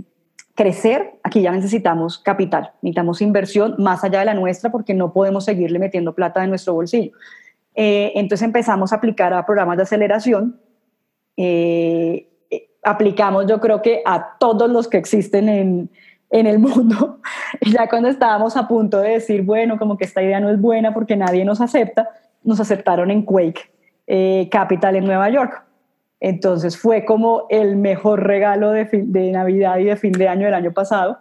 crecer, aquí ya necesitamos capital, necesitamos inversión más allá de la nuestra porque no podemos seguirle metiendo plata en nuestro bolsillo. Eh, entonces empezamos a aplicar a programas de aceleración. Eh, aplicamos yo creo que a todos los que existen en, en el mundo. Y ya cuando estábamos a punto de decir, bueno, como que esta idea no es buena porque nadie nos acepta, nos aceptaron en Quake eh, Capital en Nueva York. Entonces fue como el mejor regalo de, de, Navidad y de fin de año del año pasado.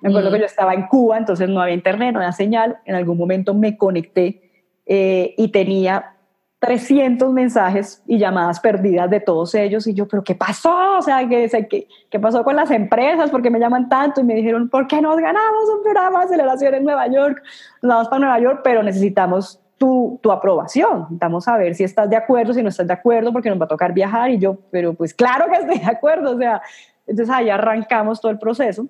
Me acuerdo que yo estaba en Cuba, entonces no había internet, no había señal. En algún momento me conecté eh, y tenía 300 mensajes y llamadas perdidas de todos ellos y yo, pero ¿qué pasó? O sea, ¿qué, qué, qué pasó con las empresas? ¿Por qué me llaman tanto? Y me dijeron, ¿por qué nos ganamos un programa de aceleración en Nueva York? Nos vamos para Nueva York, pero necesitamos tu, tu aprobación. Necesitamos saber si estás de acuerdo, si no estás de acuerdo, porque nos va a tocar viajar. Y yo, pero pues claro que estoy de acuerdo. O sea, entonces ahí arrancamos todo el proceso.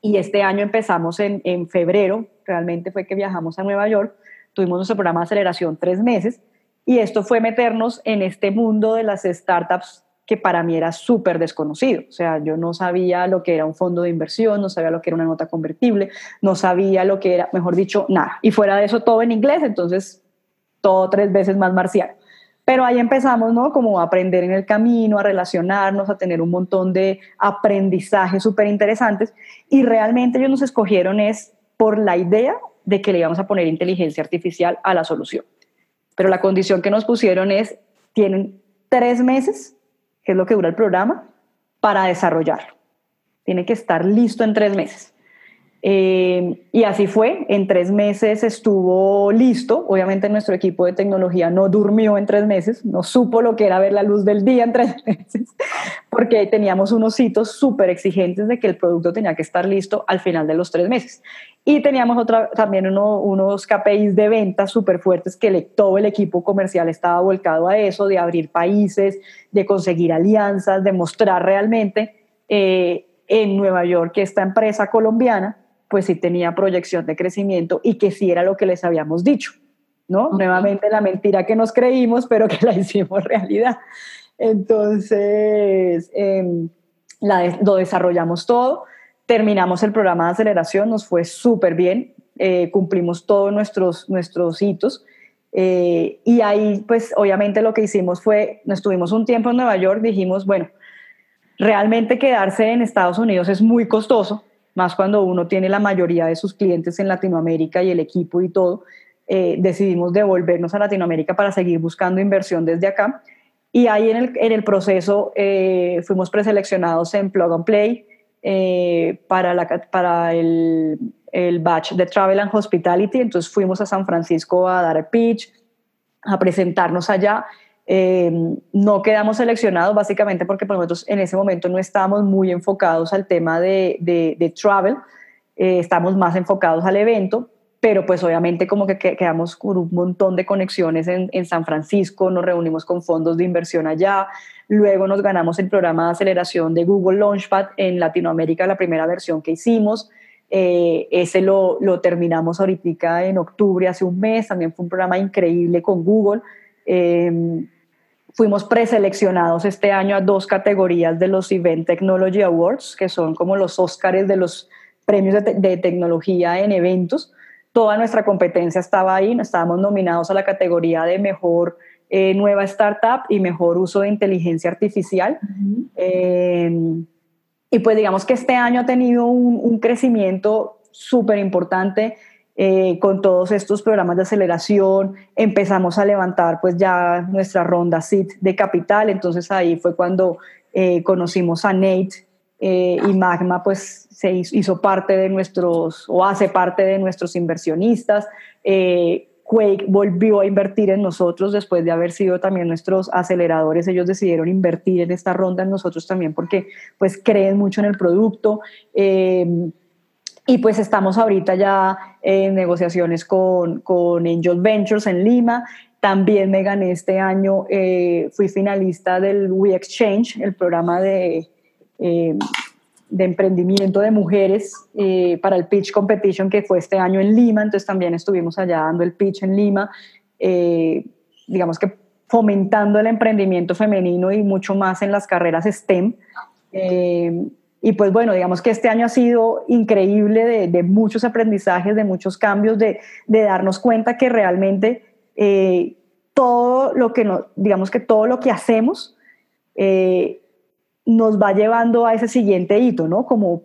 Y este año empezamos en, en febrero, realmente fue que viajamos a Nueva York tuvimos nuestro programa de aceleración tres meses y esto fue meternos en este mundo de las startups que para mí era súper desconocido. O sea, yo no sabía lo que era un fondo de inversión, no sabía lo que era una nota convertible, no sabía lo que era, mejor dicho, nada. Y fuera de eso, todo en inglés, entonces todo tres veces más marcial. Pero ahí empezamos, ¿no? Como a aprender en el camino, a relacionarnos, a tener un montón de aprendizajes súper interesantes. Y realmente ellos nos escogieron es por la idea de que le íbamos a poner inteligencia artificial a la solución. Pero la condición que nos pusieron es, tienen tres meses, que es lo que dura el programa, para desarrollarlo. Tiene que estar listo en tres meses. Eh, y así fue, en tres meses estuvo listo. Obviamente nuestro equipo de tecnología no durmió en tres meses, no supo lo que era ver la luz del día en tres meses, porque teníamos unos hitos súper exigentes de que el producto tenía que estar listo al final de los tres meses. Y teníamos otra, también unos KPIs de ventas súper fuertes que todo el equipo comercial estaba volcado a eso, de abrir países, de conseguir alianzas, de mostrar realmente eh, en Nueva York que esta empresa colombiana pues sí tenía proyección de crecimiento y que sí era lo que les habíamos dicho, ¿no? Nuevamente la mentira que nos creímos, pero que la hicimos realidad. Entonces, em, lo desarrollamos todo, terminamos el programa de aceleración, nos fue súper bien, eh, cumplimos todos nuestros, nuestros hitos. Eh, y ahí, pues obviamente lo que hicimos fue, nos estuvimos un tiempo en Nueva York, dijimos, bueno, realmente quedarse en Estados Unidos es muy costoso, más cuando uno tiene la mayoría de sus clientes en Latinoamérica y el equipo y todo, eh, decidimos devolvernos a Latinoamérica para seguir buscando inversión desde acá. Y ahí en el, en el proceso fuimos preseleccionados en Plug and Play eh, para, la, para el, el batch de Travel and Hospitality. Entonces fuimos a San Francisco a dar pitch, a presentarnos allá. Eh, no quedamos seleccionados básicamente porque por nosotros en ese momento no estábamos muy enfocados al tema de, de, travel, eh, estamos más enfocados al evento, pero pues obviamente como que quedamos con un montón de conexiones en, en, San Francisco, nos reunimos con fondos de inversión allá, luego nos ganamos el programa de aceleración de Google Launchpad en Latinoamérica, la primera versión que hicimos. Eh, ese lo, lo terminamos ahorita en octubre, hace un mes, también fue un programa increíble con Google. Eh, Fuimos preseleccionados este año a dos categorías de los Event Technology Awards, que son como los Óscares de los premios de, tecnología en eventos. Toda nuestra competencia estaba ahí, estábamos nominados a la categoría de mejor eh, nueva startup y mejor uso de inteligencia artificial. Eh, y pues digamos que este año ha tenido un, crecimiento súper importante eh, con todos estos programas de aceleración. Empezamos a levantar pues ya nuestra ronda SIT de capital, entonces ahí fue cuando conocimos a Nate y Magma pues se hizo parte de nuestros, o hace parte de nuestros inversionistas. Eh, Quake volvió a invertir en nosotros después de haber sido también nuestros aceleradores. Ellos decidieron invertir en esta ronda en nosotros también porque pues creen mucho en el producto. Eh, y pues estamos ahorita ya en negociaciones con, con Angel Ventures en Lima. También me gané este año, eh, fui finalista del We Exchange, el programa de de emprendimiento de mujeres eh, para el Pitch Competition que fue este año en Lima, entonces también estuvimos allá dando el pitch en Lima, eh, digamos que fomentando el emprendimiento femenino y mucho más en las carreras STEM. Eh, y pues bueno, digamos que este año ha sido increíble de, muchos aprendizajes, de muchos cambios, de, de darnos cuenta que realmente todo lo que, no, digamos que todo lo que hacemos nos va llevando a ese siguiente hito, ¿no? Como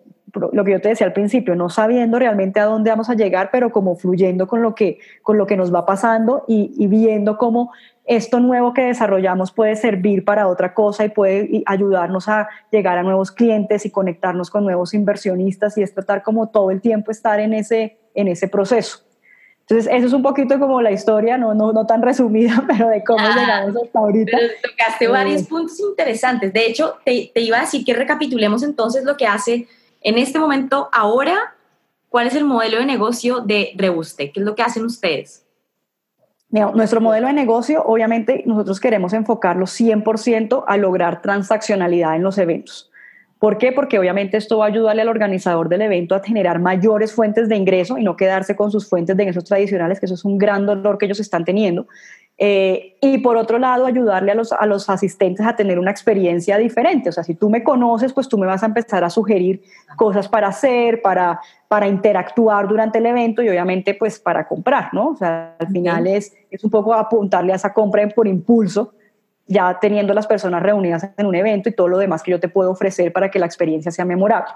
lo que yo te decía al principio, no sabiendo realmente a dónde vamos a llegar, pero como fluyendo con lo que, con lo que nos va pasando y, viendo cómo esto nuevo que desarrollamos puede servir para otra cosa y puede ayudarnos a llegar a nuevos clientes y conectarnos con nuevos inversionistas y es tratar como todo el tiempo estar en ese, en ese proceso. Entonces, eso es un poquito como la historia, no, no, no tan resumida, pero de cómo ah, llegamos hasta ahorita. Pero tocaste varios puntos interesantes. De hecho, te, te, iba a decir que recapitulemos entonces lo que hace en este momento, ahora, cuál es el modelo de negocio de Rebuste, qué es lo que hacen ustedes. nuestro modelo de negocio, obviamente, nosotros queremos enfocarlo 100% a lograr transaccionalidad en los eventos. ¿Por qué? Porque obviamente esto va a ayudarle al organizador del evento a generar mayores fuentes de ingreso y no quedarse con sus fuentes de ingresos tradicionales, que eso es un gran dolor que ellos están teniendo. Eh, y por otro lado, ayudarle a los, a los asistentes a tener una experiencia diferente. O sea, si tú me conoces, pues tú me vas a empezar a sugerir cosas para hacer, para, para interactuar durante el evento y obviamente pues para comprar, ¿no? O sea, al final es, es un poco apuntarle a esa compra por impulso ya teniendo las personas reunidas en un evento y todo lo demás que yo te puedo ofrecer para que la experiencia sea memorable.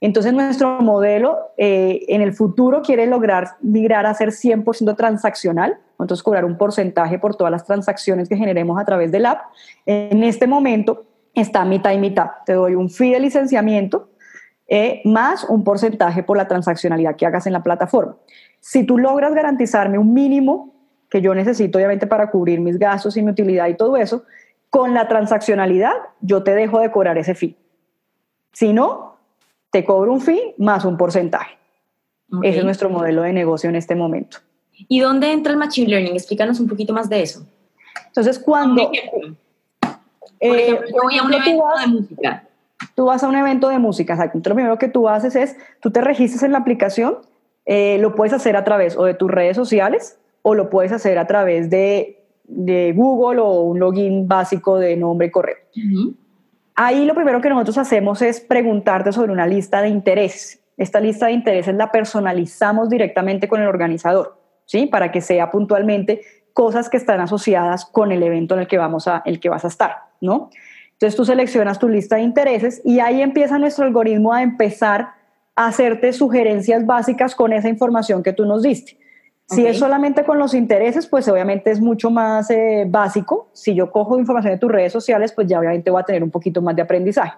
Entonces nuestro modelo eh, en el futuro quiere lograr migrar a ser 100% transaccional, entonces cobrar un porcentaje por todas las transacciones que generemos a través del app. En este momento está mitad y mitad. Te doy un fee de licenciamiento eh, más un porcentaje por la transaccionalidad que hagas en la plataforma. Si tú logras garantizarme un mínimo que yo necesito obviamente para cubrir mis gastos y mi utilidad y todo eso, con la transaccionalidad yo te dejo de cobrar ese fee. Si no, te cobro un fee más un porcentaje. Ese es nuestro modelo de negocio en este momento. ¿Y dónde entra el Machine Learning? Explícanos un poquito más de eso. Entonces, cuando... Por eh, ejemplo, yo voy a un evento de música. Tú vas a un evento de música, exacto. Entonces, lo primero que tú haces es, tú te registras en la aplicación, eh, lo puedes hacer a través o de tus redes sociales o lo puedes hacer a través de, Google o un login básico de nombre y correo. Ahí lo primero que nosotros hacemos es preguntarte sobre una lista de intereses. Esta lista de intereses la personalizamos directamente con el organizador, ¿sí? Para que sea puntualmente cosas que están asociadas con el evento en el que, vamos a, el que vas a estar, ¿no? Entonces tú seleccionas tu lista de intereses y ahí empieza nuestro algoritmo a empezar a hacerte sugerencias básicas con esa información que tú nos diste. Si es solamente con los intereses, pues obviamente es mucho más eh, básico. Si yo cojo información de tus redes sociales, pues ya obviamente voy a tener un poquito más de aprendizaje.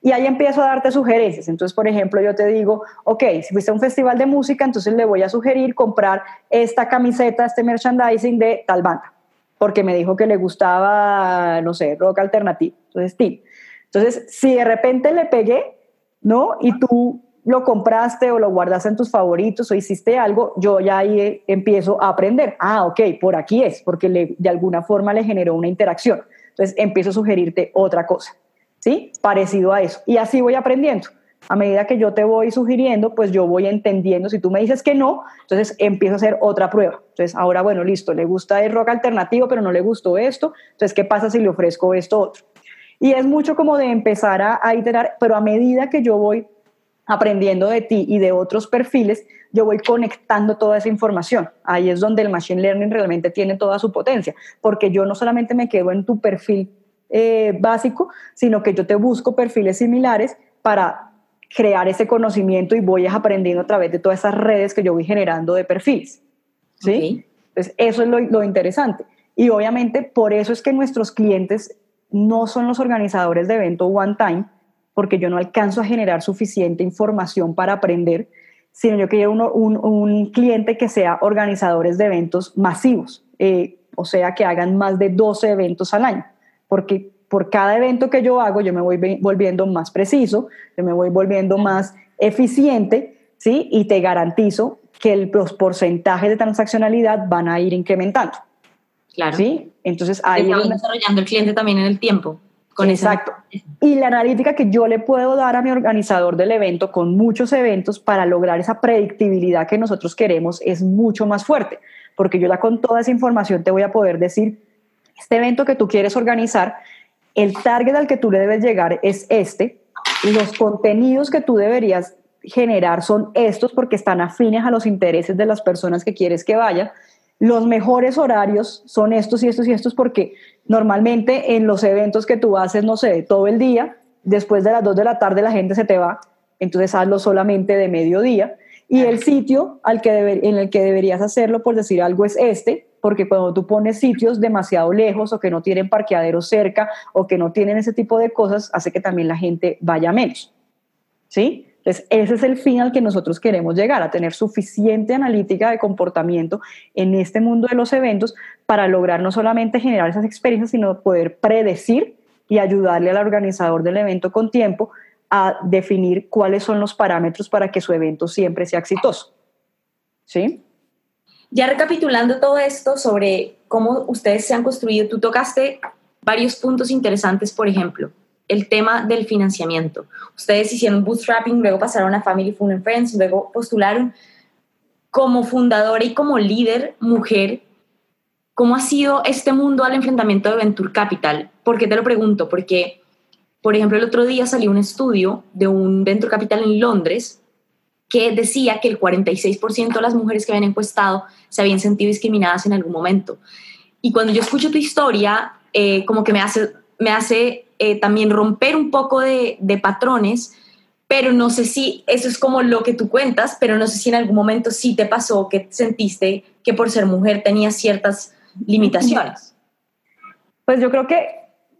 Y ahí empiezo a darte sugerencias. Entonces, por ejemplo, yo te digo, ok, si fuiste a un festival de música, entonces le voy a sugerir comprar esta camiseta, este merchandising de tal banda, porque me dijo que le gustaba, no sé, rock alternativo. Entonces, sí. Entonces, si de repente le pegué, ¿no? Y tú lo compraste o lo guardaste en tus favoritos o hiciste algo, yo ya ahí empiezo a aprender. Ah, ok, por aquí es, porque le, de alguna forma le generó una interacción. Entonces empiezo a sugerirte otra cosa, ¿sí? Parecido a eso. Y así voy aprendiendo. A medida que yo te voy sugiriendo, pues yo voy entendiendo. Si tú me dices que no, entonces empiezo a hacer otra prueba. Entonces, ahora, bueno, listo, le gusta el rock alternativo, pero no le gustó esto. Entonces, ¿qué pasa si le ofrezco esto otro? Y es mucho como de empezar a iterar, pero a medida que yo voy aprendiendo de ti y de otros perfiles, yo voy conectando toda esa información. Ahí es donde el Machine Learning realmente tiene toda su potencia, porque yo no solamente me quedo en tu perfil eh, básico, sino que yo te busco perfiles similares para crear ese conocimiento y voy aprendiendo a través de todas esas redes que yo voy generando de perfiles. ¿Sí? Entonces, eso es lo, lo interesante. Y obviamente por eso es que nuestros clientes no son los organizadores de evento one time, porque yo no alcanzo a generar suficiente información para aprender, sino yo quiero un, un, cliente que sea organizadores de eventos masivos, eh, o sea, que hagan más de 12 eventos al año, porque por cada evento que yo hago yo me voy volviendo más preciso, yo me voy volviendo más eficiente, ¿sí? Y te garantizo que los porcentajes de transaccionalidad van a ir incrementando. Claro. ¿Sí? Entonces ahí... Está desarrollando el cliente también en el tiempo. Exacto. Y la analítica que yo le puedo dar a mi organizador del evento con muchos eventos para lograr esa predictibilidad que nosotros queremos es mucho más fuerte, porque yo ya con toda esa información te voy a poder decir, este evento que tú quieres organizar, el target al que tú le debes llegar es este, los contenidos que tú deberías generar son estos porque están afines a los intereses de las personas que quieres que vayan los mejores horarios son estos y estos y estos porque normalmente en los eventos que tú haces, no sé, todo el día, después de las 2 de la tarde la gente se te va, entonces hazlo solamente de mediodía. Y el sitio al que en el que deberías hacerlo, por decir algo, es este, porque cuando tú pones sitios demasiado lejos o que no tienen parqueadero cerca o que no tienen ese tipo de cosas, hace que también la gente vaya menos. ¿Sí? Entonces, ese es el fin al que nosotros queremos llegar, a tener suficiente analítica de comportamiento en este mundo de los eventos para lograr no solamente generar esas experiencias, sino poder predecir y ayudarle al organizador del evento con tiempo a definir cuáles son los parámetros para que su evento siempre sea exitoso. ¿Sí? Ya recapitulando todo esto sobre cómo ustedes se han construido, tú tocaste varios puntos interesantes, por ejemplo, el tema del financiamiento. Ustedes hicieron bootstrapping, luego pasaron a Family Fun and Friends, luego postularon como fundadora y como líder mujer. ¿Cómo ha sido este mundo al enfrentamiento de Venture Capital? ¿Por qué te lo pregunto? Porque, por ejemplo, el otro día salió un estudio de un Venture Capital en Londres que decía que el 46% de las mujeres que habían encuestado se habían sentido discriminadas en algún momento. Y cuando yo escucho tu historia, eh, como que me hace, me hace eh, también romper un poco de, patrones, pero no sé si eso es como lo que tú cuentas, pero no sé si en algún momento sí te pasó que sentiste que por ser mujer tenías ciertas limitaciones. Pues yo creo que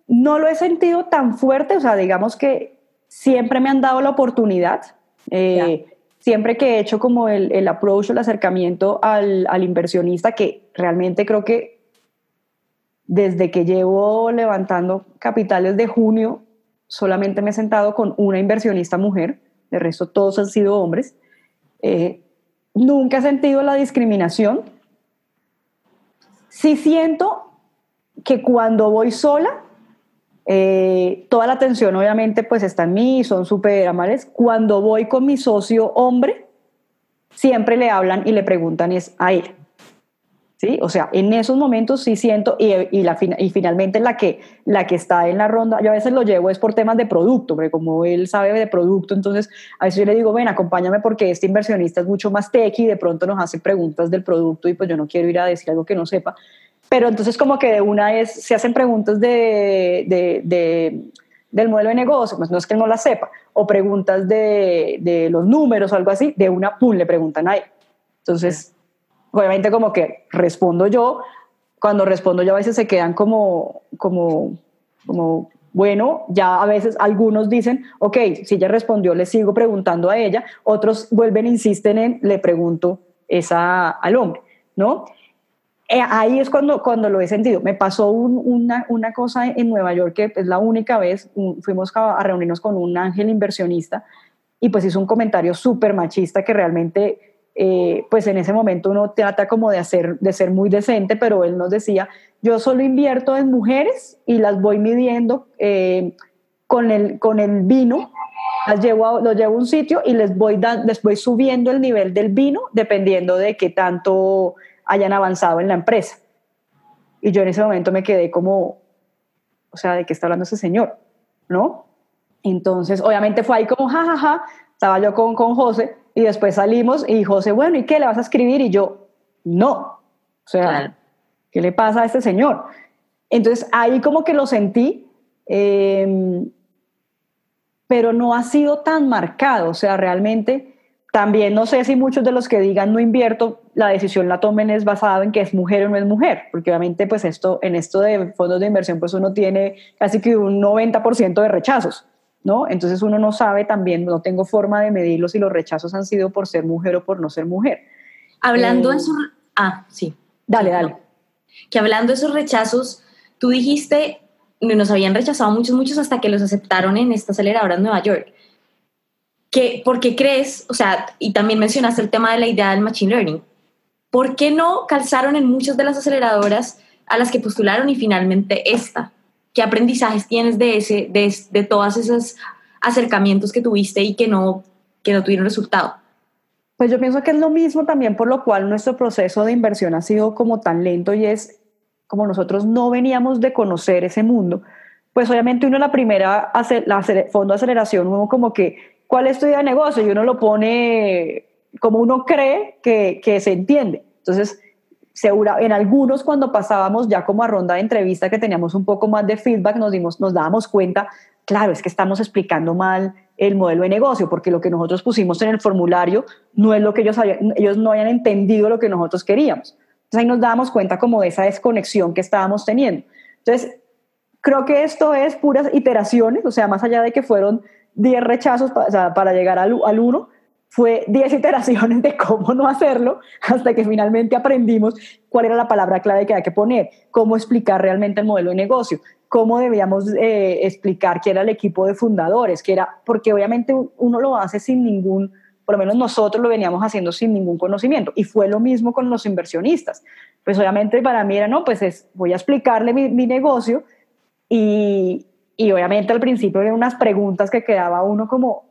no lo he sentido tan fuerte, o sea, digamos que siempre me han dado la oportunidad. Eh, siempre que he hecho como el, el approach, el acercamiento al, al, inversionista, que realmente creo que desde que llevo levantando capitales de junio, solamente me he sentado con una inversionista mujer, de resto todos han sido hombres. Eh, nunca he sentido la discriminación. Sí siento que cuando voy sola, eh, toda la atención obviamente pues está en mí, son súper amables. Cuando voy con mi socio hombre, siempre le hablan y le preguntan es a él. ¿Sí? O sea, en esos momentos sí siento, y, y, la, y finalmente la que, la que está en la ronda, yo a veces lo llevo es por temas de producto, porque como él sabe de producto, entonces a veces yo le digo, ven, acompáñame porque este inversionista es mucho más tech y de pronto nos hace preguntas del producto y pues yo no quiero ir a decir algo que no sepa. Pero entonces como que de una vez se hacen preguntas de, de, de del modelo de negocio, pues no es que no la sepa, o preguntas de, de los números o algo así, de una, pum, le preguntan a él. Entonces, obviamente como que respondo yo, cuando respondo yo a veces se quedan como, como, como, bueno, ya a veces algunos dicen, ok, si ella respondió, le sigo preguntando a ella, otros vuelven, insisten en, le pregunto esa al hombre, ¿no? Eh, ahí es cuando, cuando lo he sentido. Me pasó una, una, cosa en Nueva York que es la única vez, fuimos a reunirnos con un ángel inversionista y pues hizo un comentario súper machista que realmente eh, pues en ese momento uno trata como de, hacer, de ser muy decente, pero él nos decía, yo solo invierto en mujeres y las voy midiendo eh, con, el, con el vino las llevo a, los llevo a un sitio y les voy, les voy subiendo el nivel del vino dependiendo de qué tanto hayan avanzado en la empresa. Y yo en ese momento me quedé como, o sea, ¿de qué está hablando ese señor? ¿No? Entonces, obviamente fue ahí como, jajaja, ja, ja. estaba yo con, con José y después salimos y José, bueno, ¿y qué le vas a escribir? Y yo, no. O sea, ¿qué le pasa a este señor? Entonces ahí como que lo sentí, eh, pero no ha sido tan marcado. O sea, realmente también no sé si muchos de los que digan no invierto, la decisión la tomen es basada en que es mujer o no es mujer, porque obviamente pues esto, en esto de fondos de inversión pues uno tiene casi que un 90% de rechazos. ¿No? Entonces uno no sabe también, no tengo forma de medirlo si los rechazos han sido por ser mujer o por no ser mujer. Hablando de eh, esos... Ah, sí. Dale, dale. Que hablando de esos rechazos, tú dijiste, nos habían rechazado muchos, muchos hasta que los aceptaron en esta aceleradora en Nueva York. ¿Qué, ¿Por qué crees, o sea, y también mencionaste el tema de la idea del Machine Learning, ¿por qué no calzaron en muchas de las aceleradoras a las que postularon y finalmente esta? ¿Qué aprendizajes tienes de, ese, de, de todos esos acercamientos que tuviste y que no, que no tuvieron resultado? Pues yo pienso que es lo mismo también por lo cual nuestro proceso de inversión ha sido como tan lento y es como nosotros no veníamos de conocer ese mundo, pues obviamente uno la primera, la fondo de aceleración, como que, ¿cuál es tu idea de negocio? Y uno lo pone como uno cree que, que se entiende. Entonces, segura, en algunos cuando pasábamos ya como a ronda de entrevista que teníamos un poco más de feedback, nos, dimos, nos dábamos cuenta, claro, es que estamos explicando mal el modelo de negocio, porque lo que nosotros pusimos en el formulario no es lo que ellos, habían, ellos no habían entendido lo que nosotros queríamos. Entonces ahí nos dábamos cuenta como de esa desconexión que estábamos teniendo. Entonces, creo que esto es puras iteraciones, o sea, más allá de que fueron 10 rechazos para, para llegar al, al 1, fue 10 iteraciones de cómo no hacerlo hasta que finalmente aprendimos cuál era la palabra clave que había que poner, cómo explicar realmente el modelo de negocio, cómo debíamos eh, explicar qué era el equipo de fundadores, que era, porque obviamente uno lo hace sin ningún, por lo menos nosotros lo veníamos haciendo sin ningún conocimiento, y fue lo mismo con los inversionistas. Pues obviamente para mí era, no, pues es, voy a explicarle mi, mi negocio y, y obviamente al principio había unas preguntas que quedaba uno como,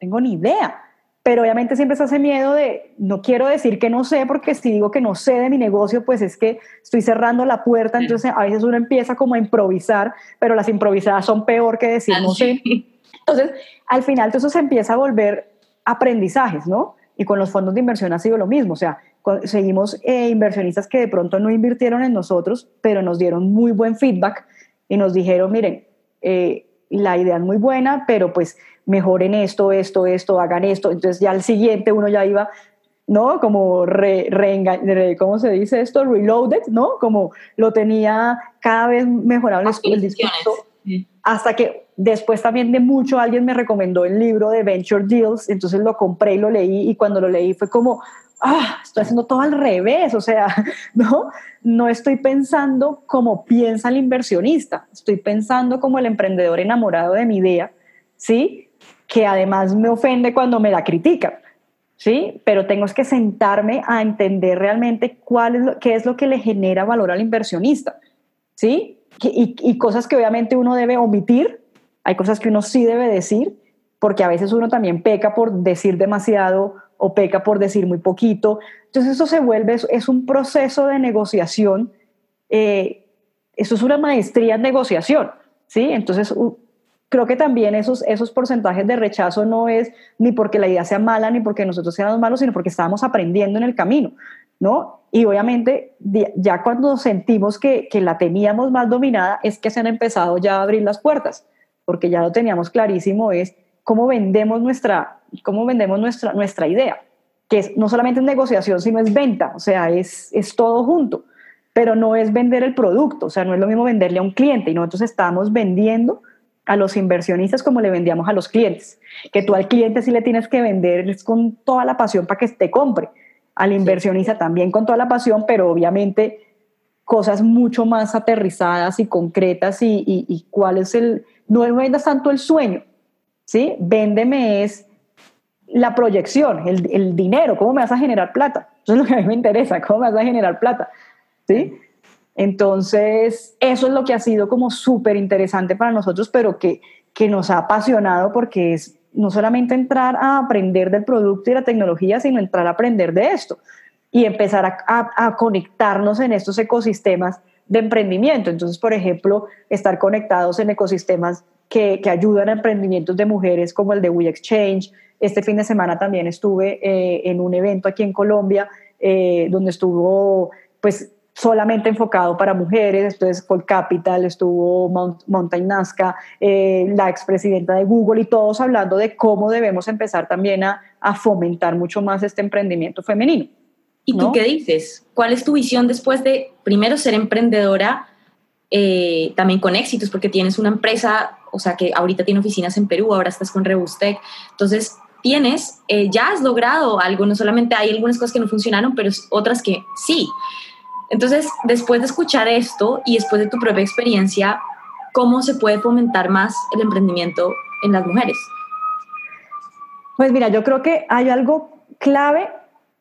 tengo ni idea pero obviamente siempre se hace miedo de, no quiero decir que no sé, porque si digo que no sé de mi negocio, pues es que estoy cerrando la puerta, entonces a veces uno empieza como a improvisar, pero las improvisadas son peor que decir no sé. Entonces, al final todo eso se empieza a volver aprendizajes, ¿no? Y con los fondos de inversión ha sido lo mismo, o sea, seguimos eh, inversionistas que de pronto no invirtieron en nosotros, pero nos dieron muy buen feedback y nos dijeron, miren, eh, la idea es muy buena, pero pues mejoren esto, esto, esto, hagan esto. Entonces ya al siguiente uno ya iba, ¿no? Como, re, ¿cómo se dice esto? Reloaded, ¿no? Como lo tenía cada vez mejorado el discurso. Hasta que después también de mucho alguien me recomendó el libro de Venture Deals, entonces lo compré y lo leí y cuando lo leí fue como, ah, estoy haciendo todo al revés, o sea, ¿no? No estoy pensando como piensa el inversionista, estoy pensando como el emprendedor enamorado de mi idea, ¿sí? Que además me ofende cuando me la critican, ¿sí? Pero tengo que sentarme a entender realmente cuál es lo, qué es lo que le genera valor al inversionista, ¿sí? Y, y cosas que obviamente uno debe omitir, hay cosas que uno sí debe decir, porque a veces uno también peca por decir demasiado o peca por decir muy poquito. Entonces eso se vuelve, es un proceso de negociación, eh, eso es una maestría en negociación, ¿sí? Entonces creo que también esos, esos porcentajes de rechazo no es ni porque la idea sea mala, ni porque nosotros seamos malos, sino porque estábamos aprendiendo en el camino, ¿no? Y obviamente ya cuando sentimos que, que la teníamos más dominada es que se han empezado ya a abrir las puertas, porque ya lo teníamos clarísimo, es cómo vendemos nuestra, cómo vendemos nuestra, nuestra idea, que es no solamente negociación, sino es venta, o sea, es, es todo junto, pero no es vender el producto, o sea, no es lo mismo venderle a un cliente y nosotros estamos vendiendo a los inversionistas como le vendíamos a los clientes. Que tú al cliente sí le tienes que vender con toda la pasión para que te compre. Al inversionista también con toda la pasión, pero obviamente cosas mucho más aterrizadas y concretas y, y, cuál es el... No vendas tanto el sueño, ¿sí? Véndeme es la proyección, el, el, dinero, cómo me vas a generar plata. Eso es lo que a mí me interesa, cómo me vas a generar plata, ¿sí? Entonces, eso es lo que ha sido como súper interesante para nosotros, pero que, que nos ha apasionado porque es no solamente entrar a aprender del producto y la tecnología, sino entrar a aprender de esto y empezar a, conectarnos en estos ecosistemas de emprendimiento. Entonces, por ejemplo, estar conectados en ecosistemas que, ayudan a emprendimientos de mujeres como el de We Exchange. Este fin de semana también estuve eh, en un evento aquí en Colombia eh, donde estuvo pues solamente enfocado para mujeres, entonces Col Capital, estuvo Mountain Nazca, eh, la expresidenta de Google y todos hablando de cómo debemos empezar también a, fomentar mucho más este emprendimiento femenino. ¿Y tú qué dices? ¿Cuál es tu visión después de, primero, ser emprendedora, eh, también con éxitos, porque tienes una empresa, o sea, que ahorita tiene oficinas en Perú, ahora estás con Rebustec, entonces tienes, eh, ya has logrado algo, no solamente hay algunas cosas que no funcionaron, pero otras que sí. Entonces, después de escuchar esto y después de tu propia experiencia, ¿cómo se puede fomentar más el emprendimiento en las mujeres? Pues mira, yo creo que hay algo clave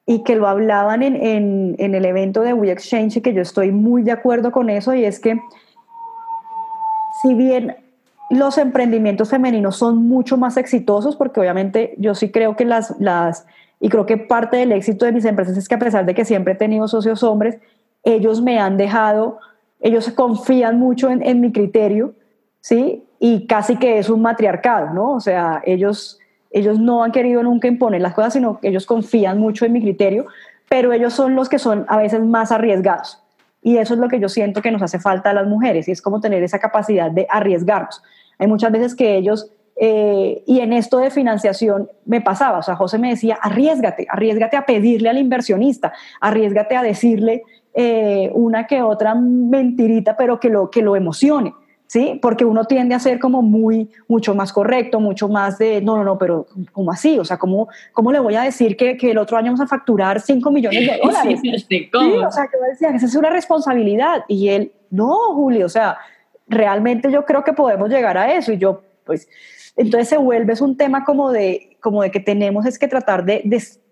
y que lo hablaban en, el evento de We Exchange y que yo estoy muy de acuerdo con eso y es que si bien los emprendimientos femeninos son mucho más exitosos, porque obviamente yo sí creo que las, y creo que parte del éxito de mis empresas es que a pesar de que siempre he tenido socios hombres, ellos me han dejado, ellos confían mucho en, mi criterio, ¿sí? Y casi que es un matriarcado, ¿no? O sea, ellos, ellos no han querido nunca imponer las cosas, sino que ellos confían mucho en mi criterio, pero ellos son los que son a veces más arriesgados. Y eso es lo que yo siento que nos hace falta a las mujeres, y es como tener esa capacidad de arriesgarnos. Hay muchas veces que ellos, eh, y en esto de financiación me pasaba, o sea, José me decía, arriesgate, arriesgate a pedirle al inversionista, arriesgate a decirle eh, una que otra mentirita, pero que lo, que lo emocione. ¿Sí? Porque uno tiende a ser como muy, mucho más correcto, mucho más de, no, no, no, pero ¿cómo así? O sea, ¿cómo, cómo le voy a decir que, que el otro año vamos a facturar 5 millones de dólares? Sí, o sea, que decía, esa es una responsabilidad. Y él, no, Julio, o sea, realmente yo creo que podemos llegar a eso. Y yo, pues, entonces se vuelve, es un tema como de, como de que tenemos es que tratar de,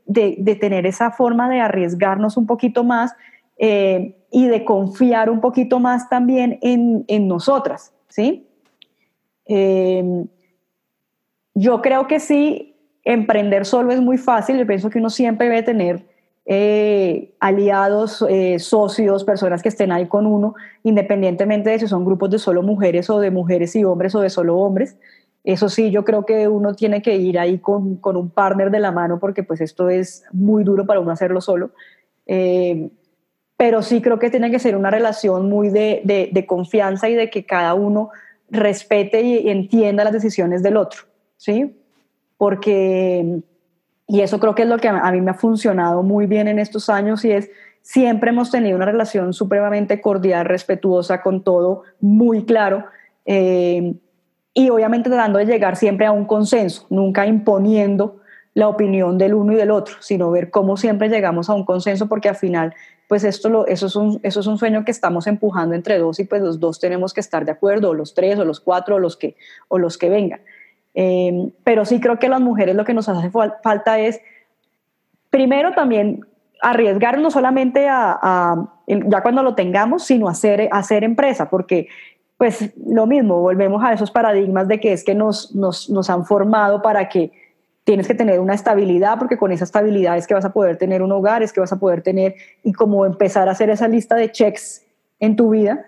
de, de tener esa forma de arriesgarnos un poquito más eh, y de confiar un poquito más también en, en nosotras, ¿sí? Eh, yo creo que sí, emprender solo es muy fácil, yo pienso que uno siempre debe tener eh, aliados, socios, personas que estén ahí con uno, independientemente de si son grupos de solo mujeres o de mujeres y hombres o de solo hombres. Eso sí, yo creo que uno tiene que ir ahí con, con un partner de la mano porque pues esto es muy duro para uno hacerlo solo pero sí creo que tiene que ser una relación muy de, de, confianza y de que cada uno respete y, entienda las decisiones del otro, ¿sí? Porque, y eso creo que es lo que a, mí me ha funcionado muy bien en estos años y es, siempre hemos tenido una relación supremamente cordial, respetuosa, con todo muy claro. Eh, y obviamente tratando de llegar siempre a un consenso, nunca imponiendo la opinión del uno y del otro, sino ver cómo siempre llegamos a un consenso, porque al final pues esto eso, es un, eso es un sueño que estamos empujando entre dos y pues los dos tenemos que estar de acuerdo, o los tres, o los cuatro, o los que, o los que vengan. Eh, pero sí creo que a las mujeres lo que nos hace falta es, primero también arriesgar no solamente a, ya cuando lo tengamos, sino hacer, hacer empresa, porque pues lo mismo, volvemos a esos paradigmas de que es que nos, nos, nos han formado para que tienes que tener una estabilidad, porque con esa estabilidad es que vas a poder tener un hogar, es que vas a poder tener y como empezar a hacer esa lista de checks en tu vida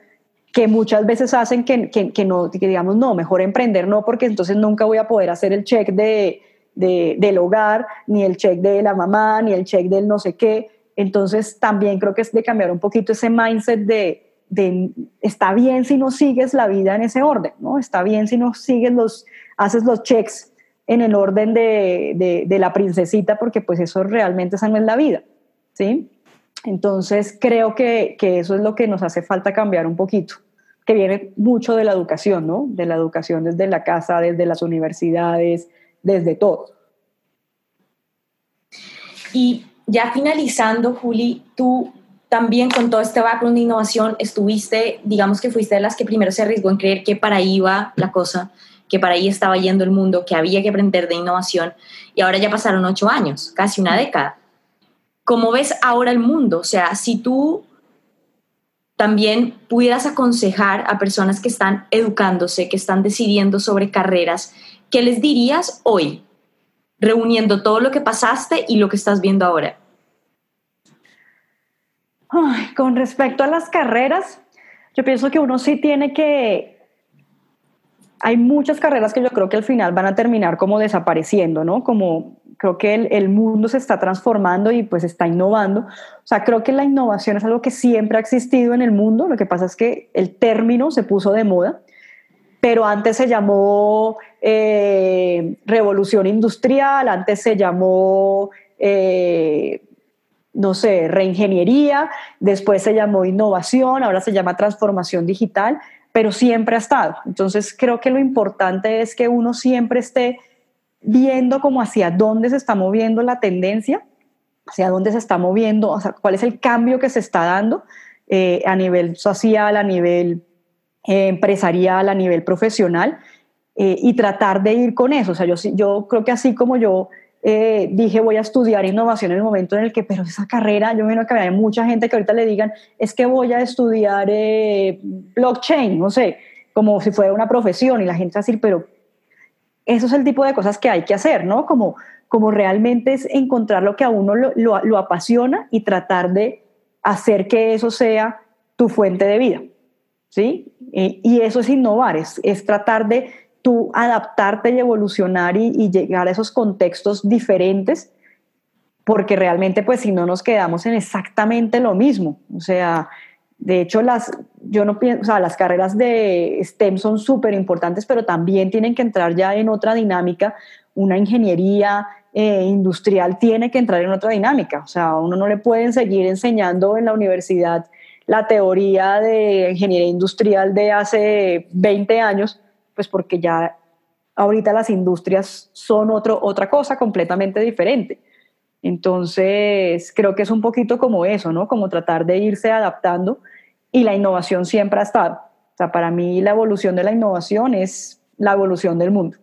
que muchas veces hacen que, que, no, que digamos, no, mejor emprender no, porque entonces nunca voy a poder hacer el check de, de, del hogar, ni el check de la mamá, ni el check del no sé qué. Entonces también creo que es de cambiar un poquito ese mindset de, de está bien si no sigues la vida en ese orden, ¿no? Está bien si no sigues los, haces los checks en el orden de, de, la princesita, porque pues eso realmente esa no es la vida, ¿sí? Entonces creo que, que, eso es lo que nos hace falta cambiar un poquito, que viene mucho de la educación, ¿no? De la educación desde la casa, desde las universidades, desde todo. Y ya finalizando, Juli, tú también con todo este background de innovación estuviste, digamos que fuiste de las que primero se arriesgó en creer que para ahí iba la cosa que para ahí estaba yendo el mundo, que había que aprender de innovación y ahora ya pasaron ocho años, casi una década. ¿Cómo ves ahora el mundo? O sea, si tú también pudieras aconsejar a personas que están educándose, que están decidiendo sobre carreras, ¿qué les dirías hoy, reuniendo todo lo que pasaste y lo que estás viendo ahora? con respecto a las carreras, yo pienso que uno sí tiene que... Hay muchas carreras que yo creo que al final van a terminar como desapareciendo, ¿no? Como creo que el, el, mundo se está transformando y pues está innovando. O sea, creo que la innovación es algo que siempre ha existido en el mundo, lo que pasa es que el término se puso de moda, pero antes se llamó eh, revolución industrial, antes se llamó... Eh, no sé, reingeniería, después se llamó innovación, ahora se llama transformación digital, pero siempre ha estado. Entonces creo que lo importante es que uno siempre esté viendo como hacia dónde se está moviendo la tendencia, hacia dónde se está moviendo, o sea, cuál es el cambio que se está dando eh, a nivel social, a nivel eh, empresarial, a nivel profesional, eh, y tratar de ir con eso. O sea, yo, yo creo que así como yo eh, dije voy a estudiar innovación en el momento en el que, pero esa carrera, yo me imagino que hay mucha gente que ahorita le digan, es que voy a estudiar eh, blockchain, no sé, como si fuera una profesión y la gente va a decir, pero eso es el tipo de cosas que hay que hacer, ¿no? Como, como realmente es encontrar lo que a uno lo, lo, apasiona y tratar de hacer que eso sea tu fuente de vida, ¿sí? Y eso es innovar, es, es tratar de tú adaptarte y evolucionar y, llegar a esos contextos diferentes, porque realmente pues si no nos quedamos en exactamente lo mismo, o sea, de hecho las, yo no pienso, o sea, las carreras de STEM son súper importantes, pero también tienen que entrar ya en otra dinámica, una ingeniería eh, industrial tiene que entrar en otra dinámica, o sea, uno no le pueden seguir enseñando en la universidad la teoría de ingeniería industrial de hace 20 años, pues porque ya ahorita las industrias son otro, otra cosa completamente diferente. Entonces, creo que es un poquito como eso, ¿no? Como tratar de irse adaptando y la innovación siempre ha estado. O sea, para mí la evolución de la innovación es la evolución del mundo,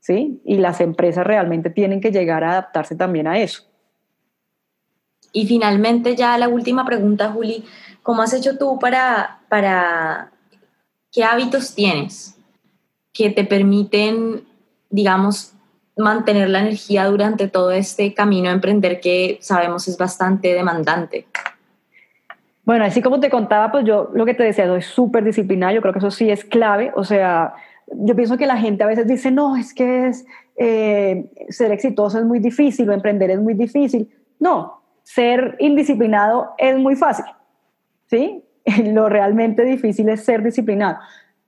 ¿sí? Y las empresas realmente tienen que llegar a adaptarse también a eso. Y finalmente ya la última pregunta, Juli, ¿cómo has hecho tú para, para qué hábitos tienes que te permiten, digamos, mantener la energía durante todo este camino a emprender que sabemos es bastante demandante. Bueno, así como te contaba, pues yo lo que te decía, soy súper disciplinada, yo creo que eso sí es clave, o sea, yo pienso que la gente a veces dice, no, es que eh, ser exitoso es muy difícil o emprender es muy difícil. No, ser indisciplinado es muy fácil, ¿sí? Lo realmente difícil es ser disciplinado.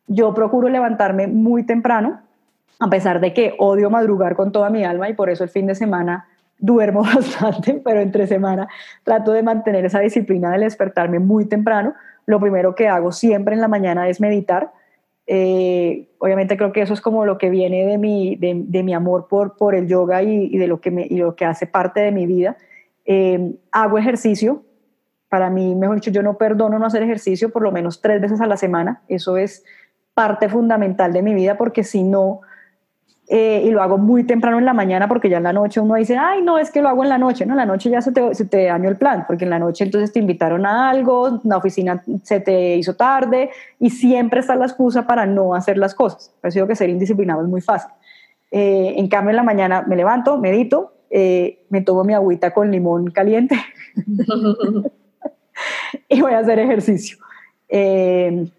Yo procuro levantarme muy temprano, a pesar de que odio madrugar con toda mi alma y por eso el fin de semana duermo bastante, pero entre semana trato de mantener esa disciplina de despertarme muy temprano. Lo primero que hago siempre en la mañana es meditar. Eh, obviamente creo que eso es como lo que viene de mi, de, mi amor por, por el yoga y, de lo que, me, y lo que hace parte de mi vida. Eh, hago ejercicio. Para mí, mejor dicho, yo no perdono no hacer ejercicio por lo menos tres veces a la semana. Eso es parte fundamental de mi vida porque si no, eh, y lo hago muy temprano en la mañana porque ya en la noche uno dice, ay, no, es que lo hago en la noche, no, en la noche ya se te, se te dañó el plan, porque en la noche entonces te invitaron a algo, la oficina se te hizo tarde y siempre está la excusa para no hacer las cosas. Por eso que ser indisciplinado es muy fácil. Eh, en cambio, en la mañana me levanto, medito, eh, me tomo mi agüita con limón caliente y voy a hacer ejercicio. Eh,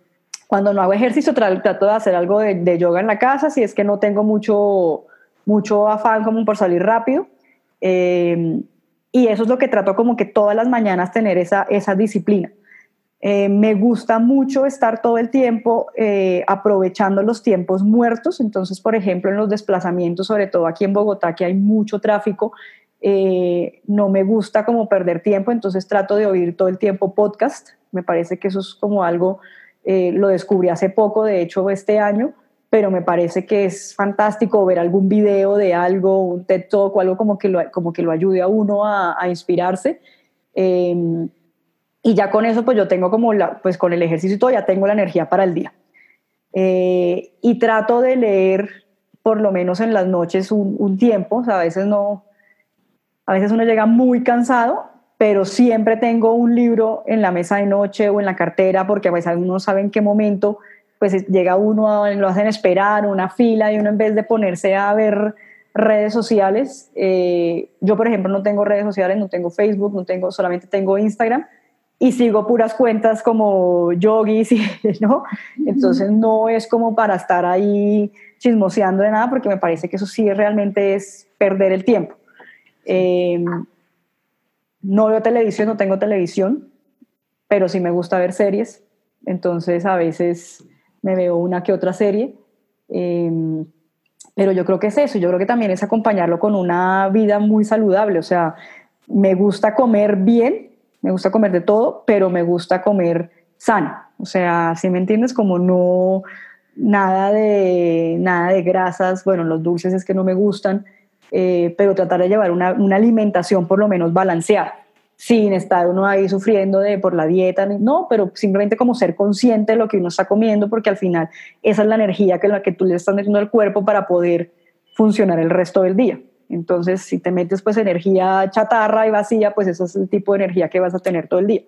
cuando no hago ejercicio, trato de hacer algo de, yoga en la casa, si es que no tengo mucho, mucho afán como por salir rápido. Em, y eso es lo que trato como que todas las mañanas tener esa, esa disciplina. Eh, me gusta mucho estar todo el tiempo eh, aprovechando los tiempos muertos. Entonces, por ejemplo, en los desplazamientos, sobre todo aquí en Bogotá, que hay mucho tráfico, eh, no me gusta como perder tiempo, entonces trato de oír todo el tiempo podcast. Me parece que eso es como algo eh, lo descubrí hace poco, de hecho este año, pero me parece que es fantástico ver algún video de algo, un TED Talk o algo como que lo, como que lo ayude a uno a, inspirarse. Em, y ya con eso, pues yo tengo como, la, pues con el ejercicio y todo, ya tengo la energía para el día. Eh, y trato de leer por lo menos en las noches un, tiempo, a veces no, a veces uno llega muy cansado pero siempre tengo un libro en la mesa de noche o en la cartera porque a veces uno sabe en qué momento pues llega uno, lo hacen esperar, una fila, y uno en vez de ponerse a ver redes sociales, eh, yo por ejemplo no tengo redes sociales, no tengo Facebook, no tengo, solamente tengo Instagram, y sigo puras cuentas como yogis, ¿no? Entonces no es como para estar ahí chismoseando de nada, porque me parece que eso sí realmente es perder el tiempo. Em, no veo televisión, no tengo televisión, pero sí me gusta ver series, entonces a veces me veo una que otra serie. Em, pero yo creo que es eso, yo creo que también es acompañarlo con una vida muy saludable, o sea, me gusta comer bien, me gusta comer de todo, pero me gusta comer sano, o sea, si me entiendes, como no, nada de, nada de grasas, bueno, los dulces es que no me gustan, eh, pero tratar de llevar una, una alimentación por lo menos balanceada sin estar uno ahí sufriendo de por la dieta, no, pero simplemente como ser consciente de lo que uno está comiendo, porque al final esa es la energía que la que tú le estás metiendo al cuerpo para poder funcionar el resto del día. Entonces, si te metes pues energía chatarra y vacía, pues eso es el tipo de energía que vas a tener todo el día.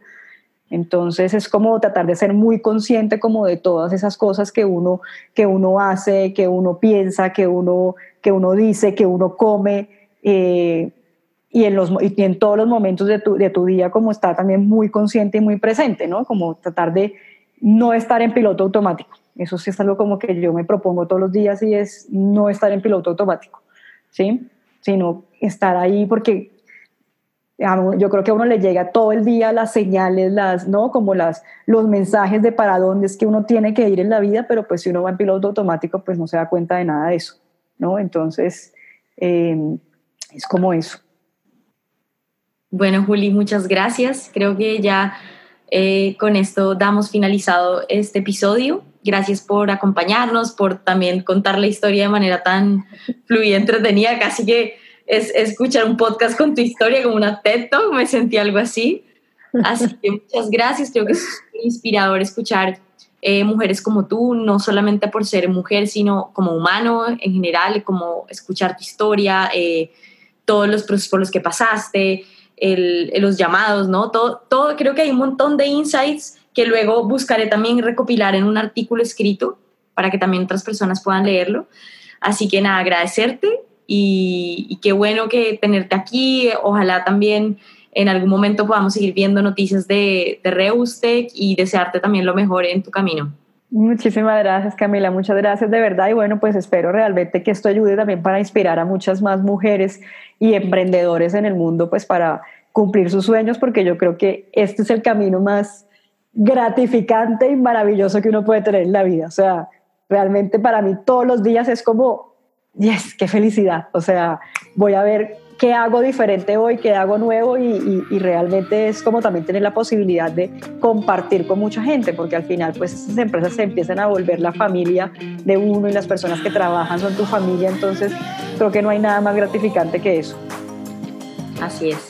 Entonces es como tratar de ser muy consciente como de todas esas cosas que uno, que uno hace, que uno piensa, que uno, que uno dice, que uno come. Eh, y en, los, y en todos los momentos de tu, de tu día como estar también muy consciente y muy presente, ¿no? Como tratar de no estar en piloto automático. Eso sí es algo como que yo me propongo todos los días y es no estar en piloto automático, ¿sí? Sino estar ahí porque yo creo que a uno le llega todo el día las señales, las, ¿no? Como las, los mensajes de para dónde es que uno tiene que ir en la vida, pero pues si uno va en piloto automático, pues no se da cuenta de nada de eso, ¿no? Entonces, eh, es como eso. Bueno, Juli, muchas gracias. Creo que ya eh, con esto damos finalizado este episodio. Gracias por acompañarnos, por también contar la historia de manera tan fluida, entretenida, casi que es, escuchar un podcast con tu historia como una TED Talk, me sentí algo así. Así que muchas gracias, creo que es inspirador escuchar eh, mujeres como tú, no solamente por ser mujer, sino como humano en general, como escuchar tu historia, eh, todos los procesos por los que pasaste, los llamados, ¿no? Todo, todo, creo que hay un montón de insights que luego buscaré también recopilar en un artículo escrito para que también otras personas puedan leerlo. Así que nada, agradecerte y, qué bueno que tenerte aquí. Ojalá también en algún momento podamos seguir viendo noticias de, de Reustec y desearte también lo mejor en tu camino. Muchísimas gracias Camila, muchas gracias de verdad y bueno, pues espero realmente que esto ayude también para inspirar a muchas más mujeres y emprendedores en el mundo pues para cumplir sus sueños porque yo creo que este es el camino más gratificante y maravilloso que uno puede tener en la vida. O sea, realmente para mí todos los días es como, yes, qué felicidad. O sea, voy a ver qué hago diferente hoy, qué hago nuevo y, realmente es como también tener la posibilidad de compartir con mucha gente, porque al final pues esas empresas se empiezan a volver la familia de uno y las personas que trabajan son tu familia, entonces creo que no hay nada más gratificante que eso. Así es.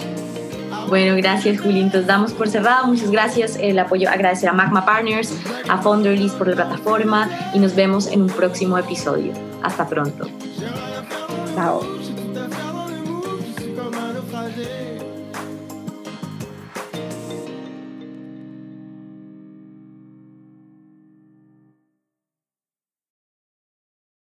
Bueno, gracias Juli. Entonces damos por cerrado. Muchas gracias. El apoyo, agradecer a Magma Partners, a Founderlist por la plataforma y nos vemos en un próximo episodio. Hasta pronto. Chao.